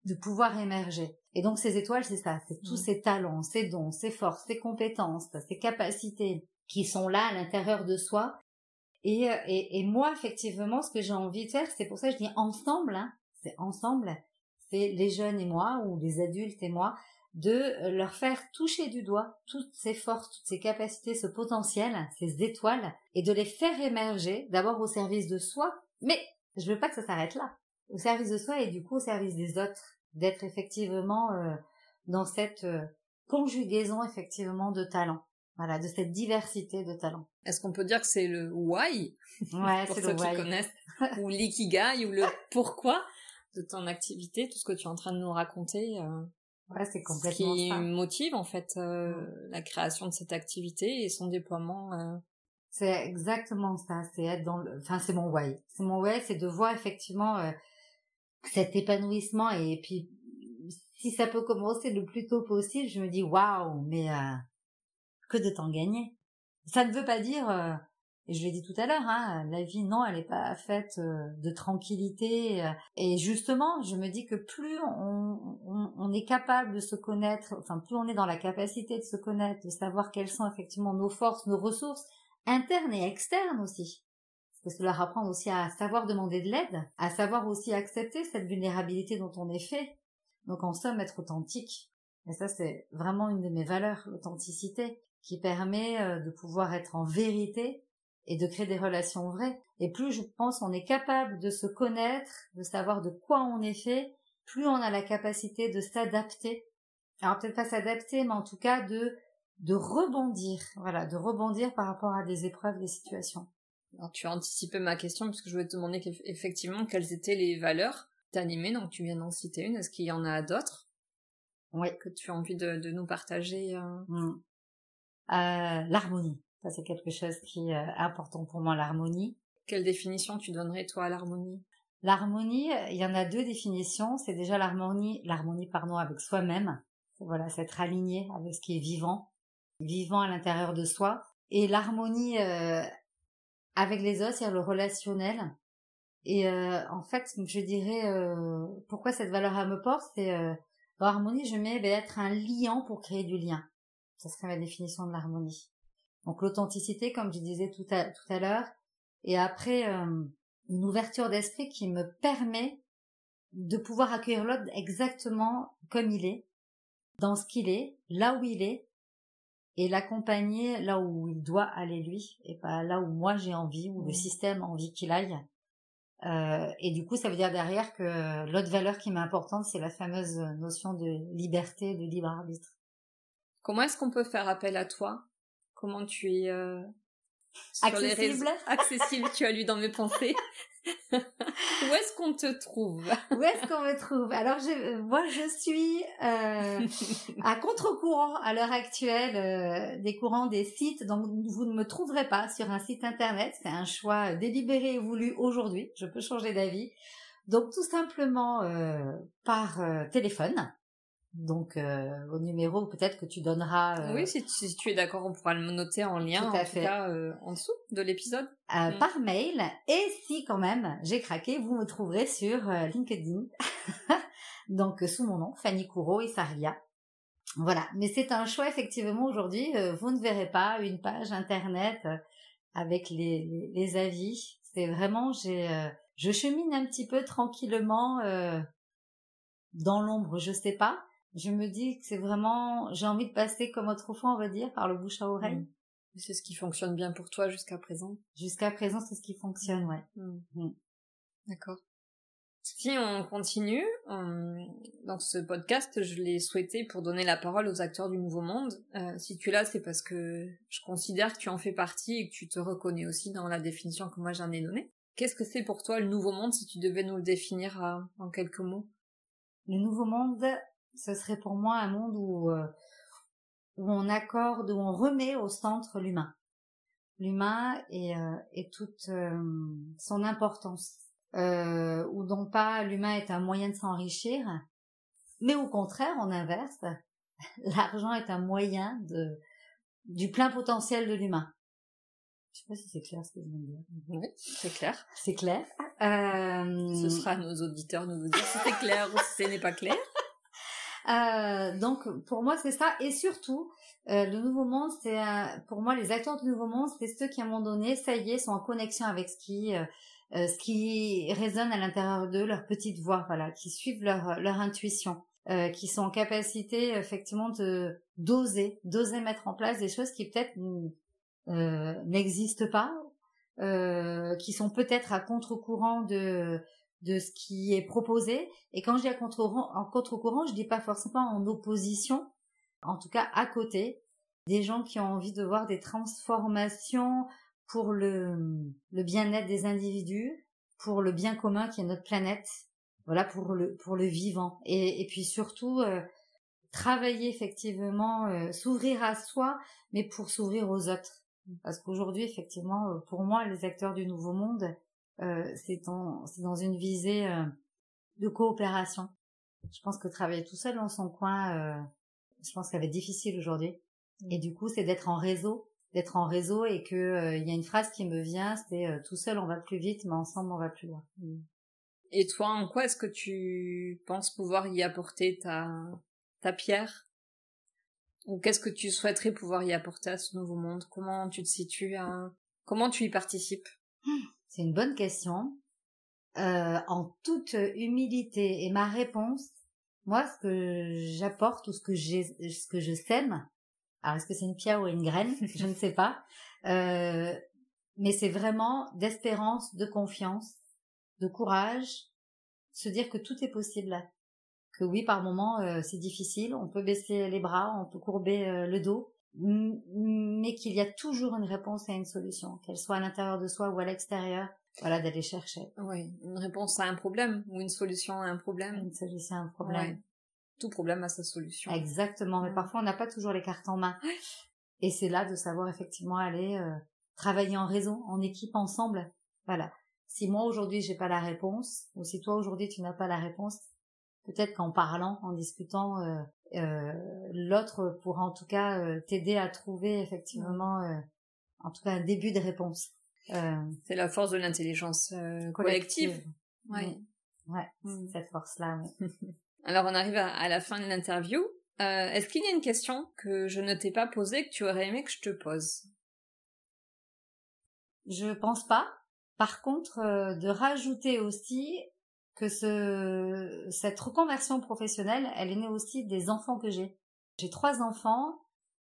Speaker 2: de pouvoir émerger. Et donc ces étoiles, c'est ça, c'est tous mmh. ces talents, ces dons, ces forces, ces compétences, ces capacités qui sont là à l'intérieur de soi et, euh, et, et, moi, effectivement, ce que j'ai envie de faire, c'est pour ça que je dis ensemble, hein, c'est ensemble, c'est les jeunes et moi, ou les adultes et moi, de euh, leur faire toucher du doigt toutes ces forces, toutes ces capacités, ce potentiel, ces étoiles, et de les faire émerger, d'abord au service de soi, mais je veux pas que ça s'arrête là, au service de soi et du coup au service des autres, d'être effectivement euh, dans cette conjugaison effectivement de talents. Voilà, de cette diversité de talents.
Speaker 1: Est-ce qu'on peut dire que c'est le why
Speaker 2: Ouais,
Speaker 1: pour ceux qui connaissent ou l'ikigai ou le pourquoi de ton activité, tout ce que tu es en train de nous raconter. Euh,
Speaker 2: ouais, c'est complètement
Speaker 1: qui motive en fait euh, la création de cette activité et son déploiement. Euh.
Speaker 2: C'est exactement ça. C'est être dans le, enfin c'est mon why. C'est mon why, c'est de voir effectivement euh, cet épanouissement et puis si ça peut commencer le plus tôt possible, je me dis waouh, mais que de temps gagner. Ça ne veut pas dire, euh, et je l'ai dit tout à l'heure, hein, la vie, non, elle n'est pas faite euh, de tranquillité. Euh, et justement, je me dis que plus on, on, est capable de se connaître, enfin plus on est dans la capacité de se connaître, de savoir quelles sont effectivement nos forces, nos ressources, internes et externes aussi. Parce que cela apprend aussi à savoir demander de l'aide, à savoir aussi accepter cette vulnérabilité dont on est fait. Donc en somme, être authentique. Et ça, c'est vraiment une de mes valeurs, l'authenticité qui permet euh, de pouvoir être en vérité et de créer des relations vraies. Et plus je pense on est capable de se connaître, de savoir de quoi on est fait, plus on a la capacité de s'adapter. Alors peut-être pas s'adapter, mais en tout cas de de rebondir, voilà, de rebondir par rapport à des épreuves, des situations.
Speaker 1: Alors tu as anticipé ma question puisque je voulais te demander effectivement quelles étaient les valeurs t'animer, donc tu viens d'en citer une, est-ce qu'il y en a d'autres
Speaker 2: Oui.
Speaker 1: Que tu as envie de, de nous partager euh...
Speaker 2: Mmh. Euh, l'harmonie. Ça, c'est quelque chose qui est important pour moi, l'harmonie.
Speaker 1: Quelle définition tu donnerais, toi, à l'harmonie?
Speaker 2: L'harmonie, il y en a deux définitions. C'est déjà l'harmonie, l'harmonie, pardon, avec soi-même. Voilà, c'est être aligné avec ce qui est vivant, vivant à l'intérieur de soi. Et l'harmonie euh, avec les autres, c'est le relationnel. Et euh, en fait, je dirais, euh, pourquoi cette valeur elle me porte, c'est dans l'harmonie, je mets ben, être un liant pour créer du lien. Ça serait ma définition de l'harmonie. Donc l'authenticité, comme je disais tout à, tout à l'heure, et après euh, une ouverture d'esprit qui me permet de pouvoir accueillir l'autre exactement comme il est, dans ce qu'il est, là où il est, et l'accompagner là où il doit aller lui, et pas là où moi j'ai envie, ou le mmh. système a envie qu'il aille. Euh, et du coup, ça veut dire derrière que l'autre valeur qui m'est importante, c'est la fameuse notion de liberté, de libre arbitre.
Speaker 1: Comment est-ce qu'on peut faire appel à toi? Comment tu es euh,
Speaker 2: accessible.
Speaker 1: accessible, tu as lu dans mes pensées. Où est-ce qu'on te trouve?
Speaker 2: Où est-ce qu'on me trouve? Alors, je, moi, je suis euh, à contre-courant à l'heure actuelle euh, des courants des sites, donc vous ne me trouverez pas sur un site internet. C'est un choix délibéré et voulu aujourd'hui. Je peux changer d'avis. Donc, tout simplement euh, par téléphone donc euh, au numéro peut-être que tu donneras.
Speaker 1: Euh, oui, si tu, es d'accord, on pourra le noter en lien en, Tout cas, euh, en dessous de l'épisode.
Speaker 2: Mm. Par mail. Et si quand même j'ai craqué, vous me trouverez sur LinkedIn. donc sous mon nom, Fanny Couro et Saria. Voilà. Mais c'est un choix effectivement aujourd'hui. vous ne verrez pas une page internet avec les, les, avis. C'est vraiment j'ai je chemine un petit peu tranquillement dans l'ombre, je sais pas je me dis que c'est vraiment, j'ai envie de passer comme autrefois, on va dire, par le bouche à oreille. Mm.
Speaker 1: C'est ce qui fonctionne bien pour toi jusqu'à présent.
Speaker 2: Jusqu'à présent, c'est ce qui fonctionne, ouais. Mm.
Speaker 1: Mm. D'accord. Si on continue, dans ce podcast, je l'ai souhaité pour donner la parole aux acteurs du Nouveau Monde. Euh, si tu es là, c'est parce que je considère que tu en fais partie et que tu te reconnais aussi dans la définition que moi j'en ai donnée. Qu'est-ce que c'est pour toi le Nouveau Monde si tu devais nous le définir euh, en quelques mots?
Speaker 2: Le Nouveau Monde, ce serait pour moi un monde où, euh, où on accorde, où on remet au centre l'humain. L'humain et, euh, et toute euh, son importance. Euh, où non pas l'humain est un moyen de s'enrichir, mais au contraire, en inverse, l'argent est un moyen de du plein potentiel de l'humain. Je sais pas si c'est clair ce que je viens de dire.
Speaker 1: Oui, c'est clair.
Speaker 2: C'est clair.
Speaker 1: Euh... Ce sera à nos auditeurs de nous dire si c'est clair ou si ce n'est pas clair.
Speaker 2: Euh, donc pour moi c'est ça. Et surtout euh, le nouveau monde c'est pour moi les acteurs du nouveau monde c'est ceux qui à un moment donné ça y est sont en connexion avec ce qui euh, euh, ce qui résonne à l'intérieur d'eux leur petite voix voilà qui suivent leur leur intuition qui sont en capacité effectivement de d'oser d'oser mettre en place des choses qui peut-être n'existent pas qui sont peut-être à contre-courant de de ce qui est proposé. Et quand je dis à contre-courant, en contre-courant, je dis pas forcément en opposition, en tout cas à côté, des gens qui ont envie de voir des transformations pour le, le bien-être des individus, pour le bien commun qui est notre planète, voilà pour le pour le vivant et, et puis surtout euh, travailler effectivement, euh, s'ouvrir à soi, mais pour s'ouvrir aux autres. Parce qu'aujourd'hui, effectivement, euh, pour moi, les acteurs du nouveau monde, c'est dans, une visée euh, de coopération. Je pense que travailler tout seul dans son coin, euh, je pense que ça va être difficile aujourd'hui. Et du coup, c'est d'être en réseau, d'être en réseau et que il y a une phrase qui me vient, c'est tout seul on va plus vite, mais ensemble on va plus loin. Mm.
Speaker 1: Et toi, en quoi est-ce que tu penses pouvoir y apporter ta ta pierre? Ou qu'est-ce que tu souhaiterais pouvoir y apporter à ce nouveau monde? Comment tu te situes Comment tu y participes?
Speaker 2: C'est une bonne question. Euh, en toute humilité et ma réponse, moi, ce que j'apporte ou ce que j'ai, ce que je sème, alors est-ce que c'est une pierre ou une graine, je ne sais pas, euh, mais c'est vraiment d'espérance, de confiance, de courage, se dire que tout est possible, que oui, par moment euh, c'est difficile, on peut baisser les bras, on peut courber le dos, mais qu'il y a toujours une réponse et une solution, qu'elle soit à l'intérieur de soi ou à l'extérieur. Voilà, d'aller chercher.
Speaker 1: Oui, une réponse à un problème ou une solution à un problème.
Speaker 2: Une solution à un problème.
Speaker 1: Tout problème a sa solution.
Speaker 2: Exactement, mais parfois on n'a pas toujours les cartes en main. Et c'est là de savoir effectivement aller euh, travailler en réseau, en équipe, ensemble. Voilà. Si moi aujourd'hui j'ai pas la réponse, ou si toi aujourd'hui tu n'as pas la réponse, peut-être qu'en parlant, en discutant, euh, euh, l'autre pourra en tout cas euh, t'aider à trouver effectivement, euh, en tout cas un début de réponse.
Speaker 1: C'est la force de l'intelligence collective.
Speaker 2: Oui. Ouais, mm. cette force-là.
Speaker 1: Alors on arrive à, la fin de l'interview. Est-ce qu'il y a une question que je ne t'ai pas posée que tu aurais aimé que je te pose?
Speaker 2: Je pense pas. Par contre, de rajouter aussi que ce, cette reconversion professionnelle, elle est née aussi des enfants que j'ai. J'ai trois enfants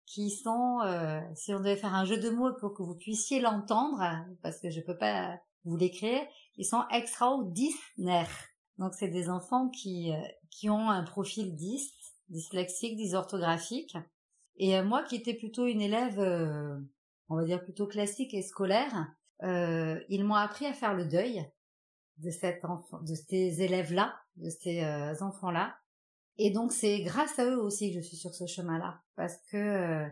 Speaker 2: qui sont, euh, si on devait faire un jeu de mots pour que vous puissiez l'entendre, parce que je peux pas vous l'écrire, ils sont extraordinaires. Donc c'est des enfants qui euh, qui ont un profil dys, dyslexique, dysorthographique. Et euh, moi qui étais plutôt une élève, on va dire plutôt classiques et scolaires, euh, ils m'ont appris à faire le deuil de enfant, de ces élèves-là, de ces euh, enfants-là. Et donc c'est grâce à eux aussi que je suis sur ce chemin-là, parce que euh,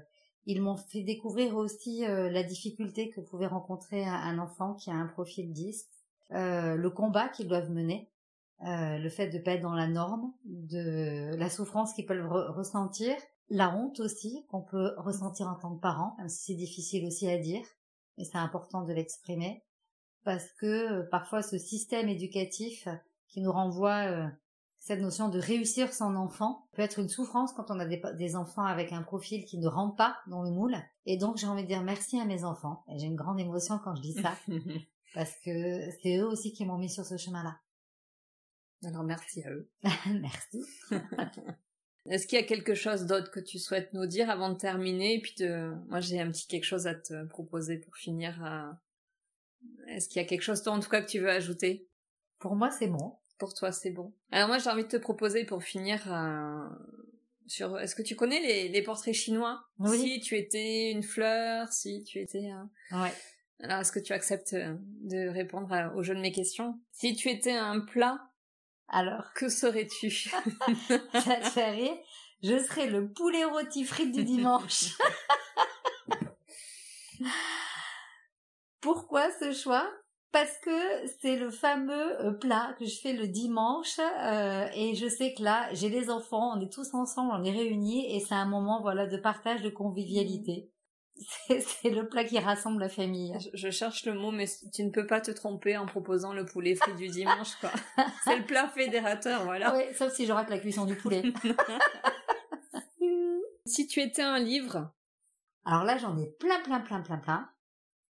Speaker 2: ils m'ont fait découvrir aussi la difficulté que pouvait rencontrer un, enfant qui a un profil 10, le combat qu'ils doivent mener, le fait de pas être dans la norme, de la souffrance qu'ils peuvent ressentir, la honte aussi qu'on peut ressentir en tant que parent, même si c'est difficile aussi à dire, mais c'est important de l'exprimer, parce que euh, parfois ce système éducatif qui nous renvoie euh, cette notion de réussir son enfant peut être une souffrance quand on a des, enfants avec un profil qui ne rentre pas dans le moule. Et donc j'ai envie de dire merci à mes enfants. Et j'ai une grande émotion quand je dis ça, parce que c'est eux aussi qui m'ont mis sur ce chemin-là.
Speaker 1: Alors merci à eux.
Speaker 2: merci.
Speaker 1: Est-ce qu'il y a quelque chose d'autre que tu souhaites nous dire avant de terminer? Et puis moi j'ai un petit quelque chose à te proposer pour finir. Est-ce qu'il y a quelque chose toi en tout cas que tu veux ajouter?
Speaker 2: Pour moi c'est bon.
Speaker 1: Pour toi c'est bon. Alors moi j'ai envie de te proposer pour finir sur. Est-ce que tu connais les, portraits chinois?
Speaker 2: Oui.
Speaker 1: Si tu étais une fleur, si tu étais.
Speaker 2: Ouais.
Speaker 1: Alors est-ce que tu acceptes de répondre au jeu de mes questions? Si tu étais un plat
Speaker 2: alors.
Speaker 1: Que serais-tu?
Speaker 2: Ça te fait rire? Je serais le poulet rôti frites du dimanche. Pourquoi ce choix? Parce que c'est le fameux euh, plat que je fais le dimanche euh, et je sais que là j'ai les enfants, on est tous ensemble, on est réunis et c'est un moment voilà de partage de convivialité c'est le plat qui rassemble la famille.
Speaker 1: Je, cherche le mot, mais tu ne peux pas te tromper en proposant le poulet frit du dimanche, quoi. c'est le plat fédérateur, voilà.
Speaker 2: Oui, sauf si je rate la cuisson du poulet.
Speaker 1: si tu étais un livre?
Speaker 2: Alors là, j'en ai plein, plein, plein, plein, plein.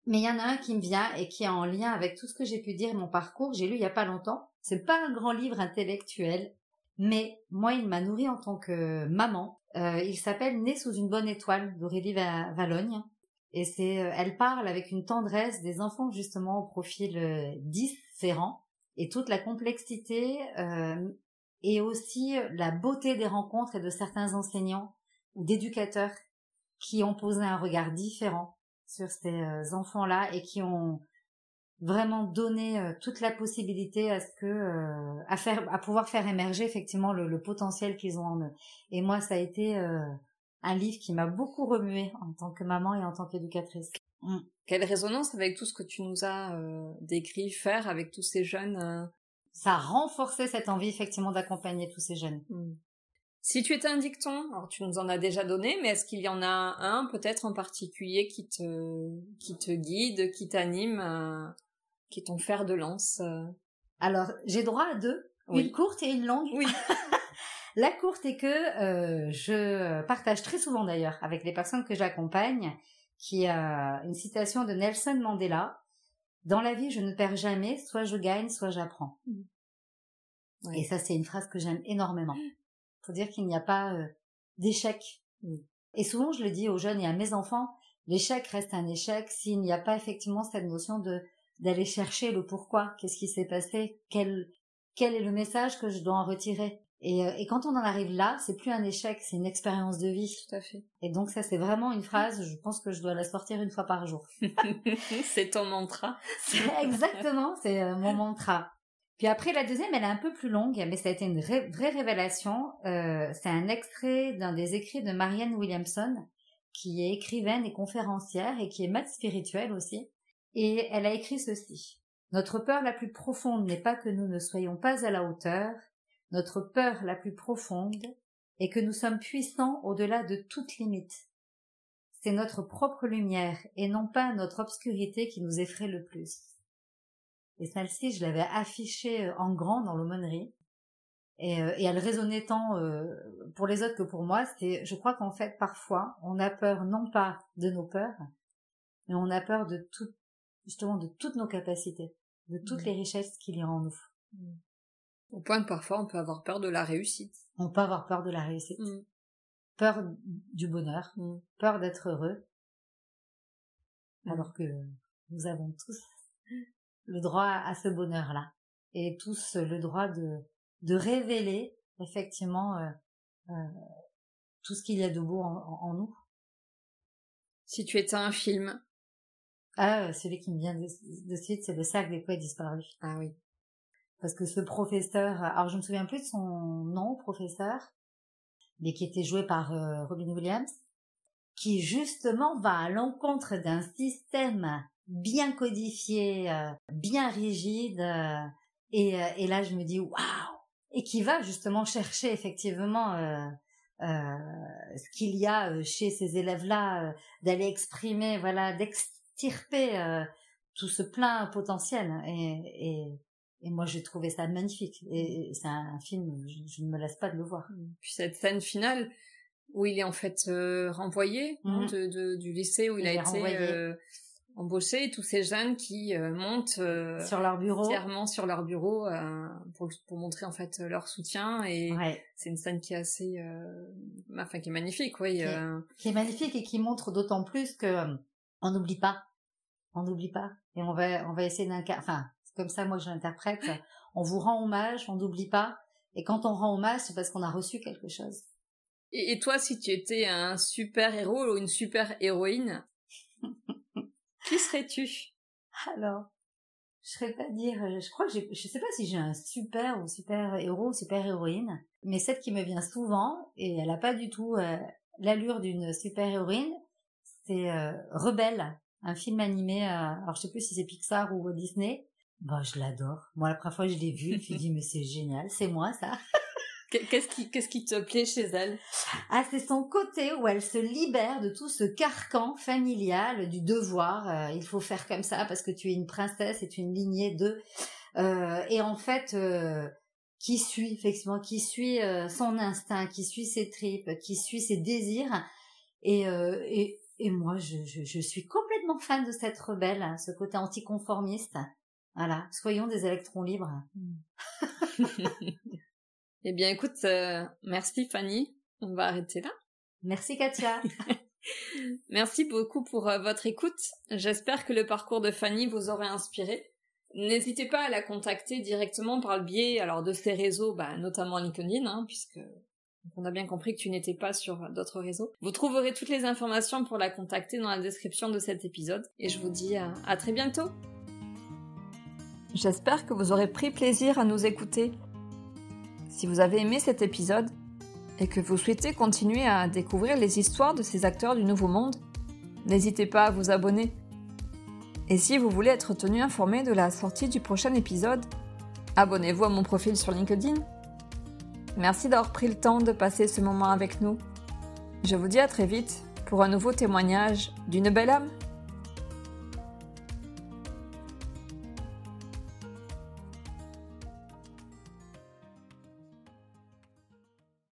Speaker 2: Mais il y en a un qui me vient et qui est en lien avec tout ce que j'ai pu dire, mon parcours. J'ai lu il y a pas longtemps. C'est pas un grand livre intellectuel, mais moi, il m'a nourri en tant que maman euh, il s'appelle Né sous une bonne étoile d'Aurélie Valogne. Et c'est, euh, elle parle avec une tendresse des enfants justement au profil euh, différent et toute la complexité et aussi la beauté des rencontres et de certains enseignants ou d'éducateurs qui ont posé un regard différent sur ces enfants-là et qui ont vraiment donné euh, toute la possibilité à ce que euh, à faire à pouvoir faire émerger effectivement le, potentiel qu'ils ont en eux. Et moi, ça a été euh, un livre qui m'a beaucoup remué en tant que maman et en tant qu'éducatrice.
Speaker 1: Mm. Quelle résonance avec tout ce que tu nous as décrit faire avec tous ces jeunes
Speaker 2: Ça a renforcé cette envie effectivement d'accompagner tous ces jeunes.
Speaker 1: Mm. Si tu étais un dicton, alors tu nous en as déjà donné, mais est-ce qu'il y en a un peut-être en particulier qui te qui te guide, qui t'anime qui est ton fer de lance euh
Speaker 2: Alors, j'ai droit à deux, une courte et une longue.
Speaker 1: Oui.
Speaker 2: La courte est que euh, je partage très souvent d'ailleurs avec les personnes que j'accompagne, qui a une citation de Nelson Mandela. Dans la vie, je ne perds jamais, soit je gagne, soit j'apprends. Mmh. Et ça, c'est une phrase que j'aime énormément. Dire qu'il n'y a pas euh, d'échec. Mmh. Et souvent, je le dis aux jeunes et à mes enfants, l'échec reste un échec s'il n'y a pas effectivement cette notion de d'aller chercher le pourquoi, qu'est-ce qui s'est passé, quel, quel est le message que je dois en retirer? Et, euh, et quand on en arrive là, c'est plus un échec, c'est une expérience de vie.
Speaker 1: Tout à fait.
Speaker 2: Et donc ça, c'est vraiment une phrase, je pense que je dois la sortir une fois par jour.
Speaker 1: c'est ton mantra.
Speaker 2: Exactement, c'est euh, mon mantra. Puis après, la deuxième, elle est un peu plus longue, mais ça a été une vraie révélation. Euh, c'est un extrait d'un des écrits de Marianne Williamson, qui est écrivaine et conférencière et qui est maître spirituelle aussi. Et elle a écrit ceci. Notre peur la plus profonde n'est pas que nous ne soyons pas à la hauteur, notre peur la plus profonde est que nous sommes puissants au-delà de toute limite. C'est notre propre lumière et non pas notre obscurité qui nous effraie le plus. Et celle-ci, je l'avais affichée euh, en grand dans l'aumônerie. Et, euh, et, elle résonnait tant euh, pour les autres que pour moi. C'est, je crois qu'en fait, parfois, on a peur non pas de nos peurs, mais on a peur de tout, justement de toutes nos capacités, de toutes les richesses qu'il y a en nous.
Speaker 1: Au point que parfois on peut avoir peur de la réussite.
Speaker 2: On peut avoir peur de la réussite. Mm. Peur du bonheur, peur d'être heureux. Alors que nous avons tous le droit à ce bonheur-là. Et tous le droit de, de révéler effectivement euh, euh, tout ce qu'il y a de beau en nous.
Speaker 1: Si tu étais un film,
Speaker 2: Ah, celui qui me vient de, suite, c'est le cercle des poètes disparus.
Speaker 1: Ah oui.
Speaker 2: Parce que ce professeur, alors je me souviens plus de son nom, professeur, mais qui était joué par euh, Robin Williams, qui justement va à l'encontre d'un système bien codifié, euh, bien rigide, euh, et, et, là je me dis waouh, et qui va justement chercher effectivement ce qu'il y a chez ces élèves-là, d'aller exprimer, voilà, d'extirper tout ce plein potentiel, et, et et moi, j'ai trouvé ça magnifique. Et c'est un film, je, ne me lasse pas de le voir. Mmh.
Speaker 1: Puis cette scène finale où il est en fait euh, renvoyé mmh. de, du lycée où il, a été euh, embauché, tous ces jeunes qui euh, montent
Speaker 2: sur leur bureau,
Speaker 1: clairement sur leur bureau pour, pour montrer en fait leur soutien. Et c'est une scène qui est assez, enfin qui est magnifique, oui.
Speaker 2: Qui est, qui est magnifique et qui montre d'autant plus que on n'oublie pas, on n'oublie pas, et on va on va essayer d'un enfin comme ça moi je l'interprète. On vous rend hommage, on n'oublie pas. Et quand on rend hommage, c'est parce qu'on a reçu quelque chose.
Speaker 1: Et, toi, si tu étais un super héros ou une super héroïne, qui serais-tu?
Speaker 2: Alors, je serais pas dire. Je crois que j'ai, je sais pas si j'ai un super ou super héros ou super héroïne, mais celle qui me vient souvent et elle a pas du tout euh, l'allure d'une super héroïne, c'est euh, Rebelle, un film animé. Euh, alors je sais plus si c'est Pixar ou Disney, bah, je l'adore. Moi, la première fois que je l'ai vue, je me suis dit, mais c'est génial, c'est moi, ça.
Speaker 1: Qu'est-ce qui, qu'est-ce qui te plaît chez elle?
Speaker 2: Ah, c'est son côté où elle se libère de tout ce carcan familial du devoir. Euh, il faut faire comme ça parce que tu es une princesse et tu es une lignée de. Euh, et en fait, euh, qui suit effectivement, qui suit euh, son instinct, qui suit ses tripes, qui suit ses désirs. Et, euh, et, et moi, je, je, je, suis complètement fan de cette rebelle, hein, ce côté anticonformiste. Voilà, soyons des électrons libres.
Speaker 1: eh bien, écoute, euh, merci Fanny. On va arrêter là.
Speaker 2: Merci Katia.
Speaker 1: merci beaucoup pour euh, votre écoute. J'espère que le parcours de Fanny vous aura inspiré. N'hésitez pas à la contacter directement par le biais alors de ses réseaux, bah, notamment LinkedIn, hein, puisque on a bien compris que tu n'étais pas sur d'autres réseaux. Vous trouverez toutes les informations pour la contacter dans la description de cet épisode. Et je vous dis à très bientôt. J'espère que vous aurez pris plaisir à nous écouter. Si vous avez aimé cet épisode et que vous souhaitez continuer à découvrir les histoires de ces acteurs du Nouveau Monde, n'hésitez pas à vous abonner. Et si vous voulez être tenu informé de la sortie du prochain épisode, abonnez-vous à mon profil sur LinkedIn. Merci d'avoir pris le temps de passer ce moment avec nous. Je vous dis à très vite pour un nouveau témoignage d'une belle âme.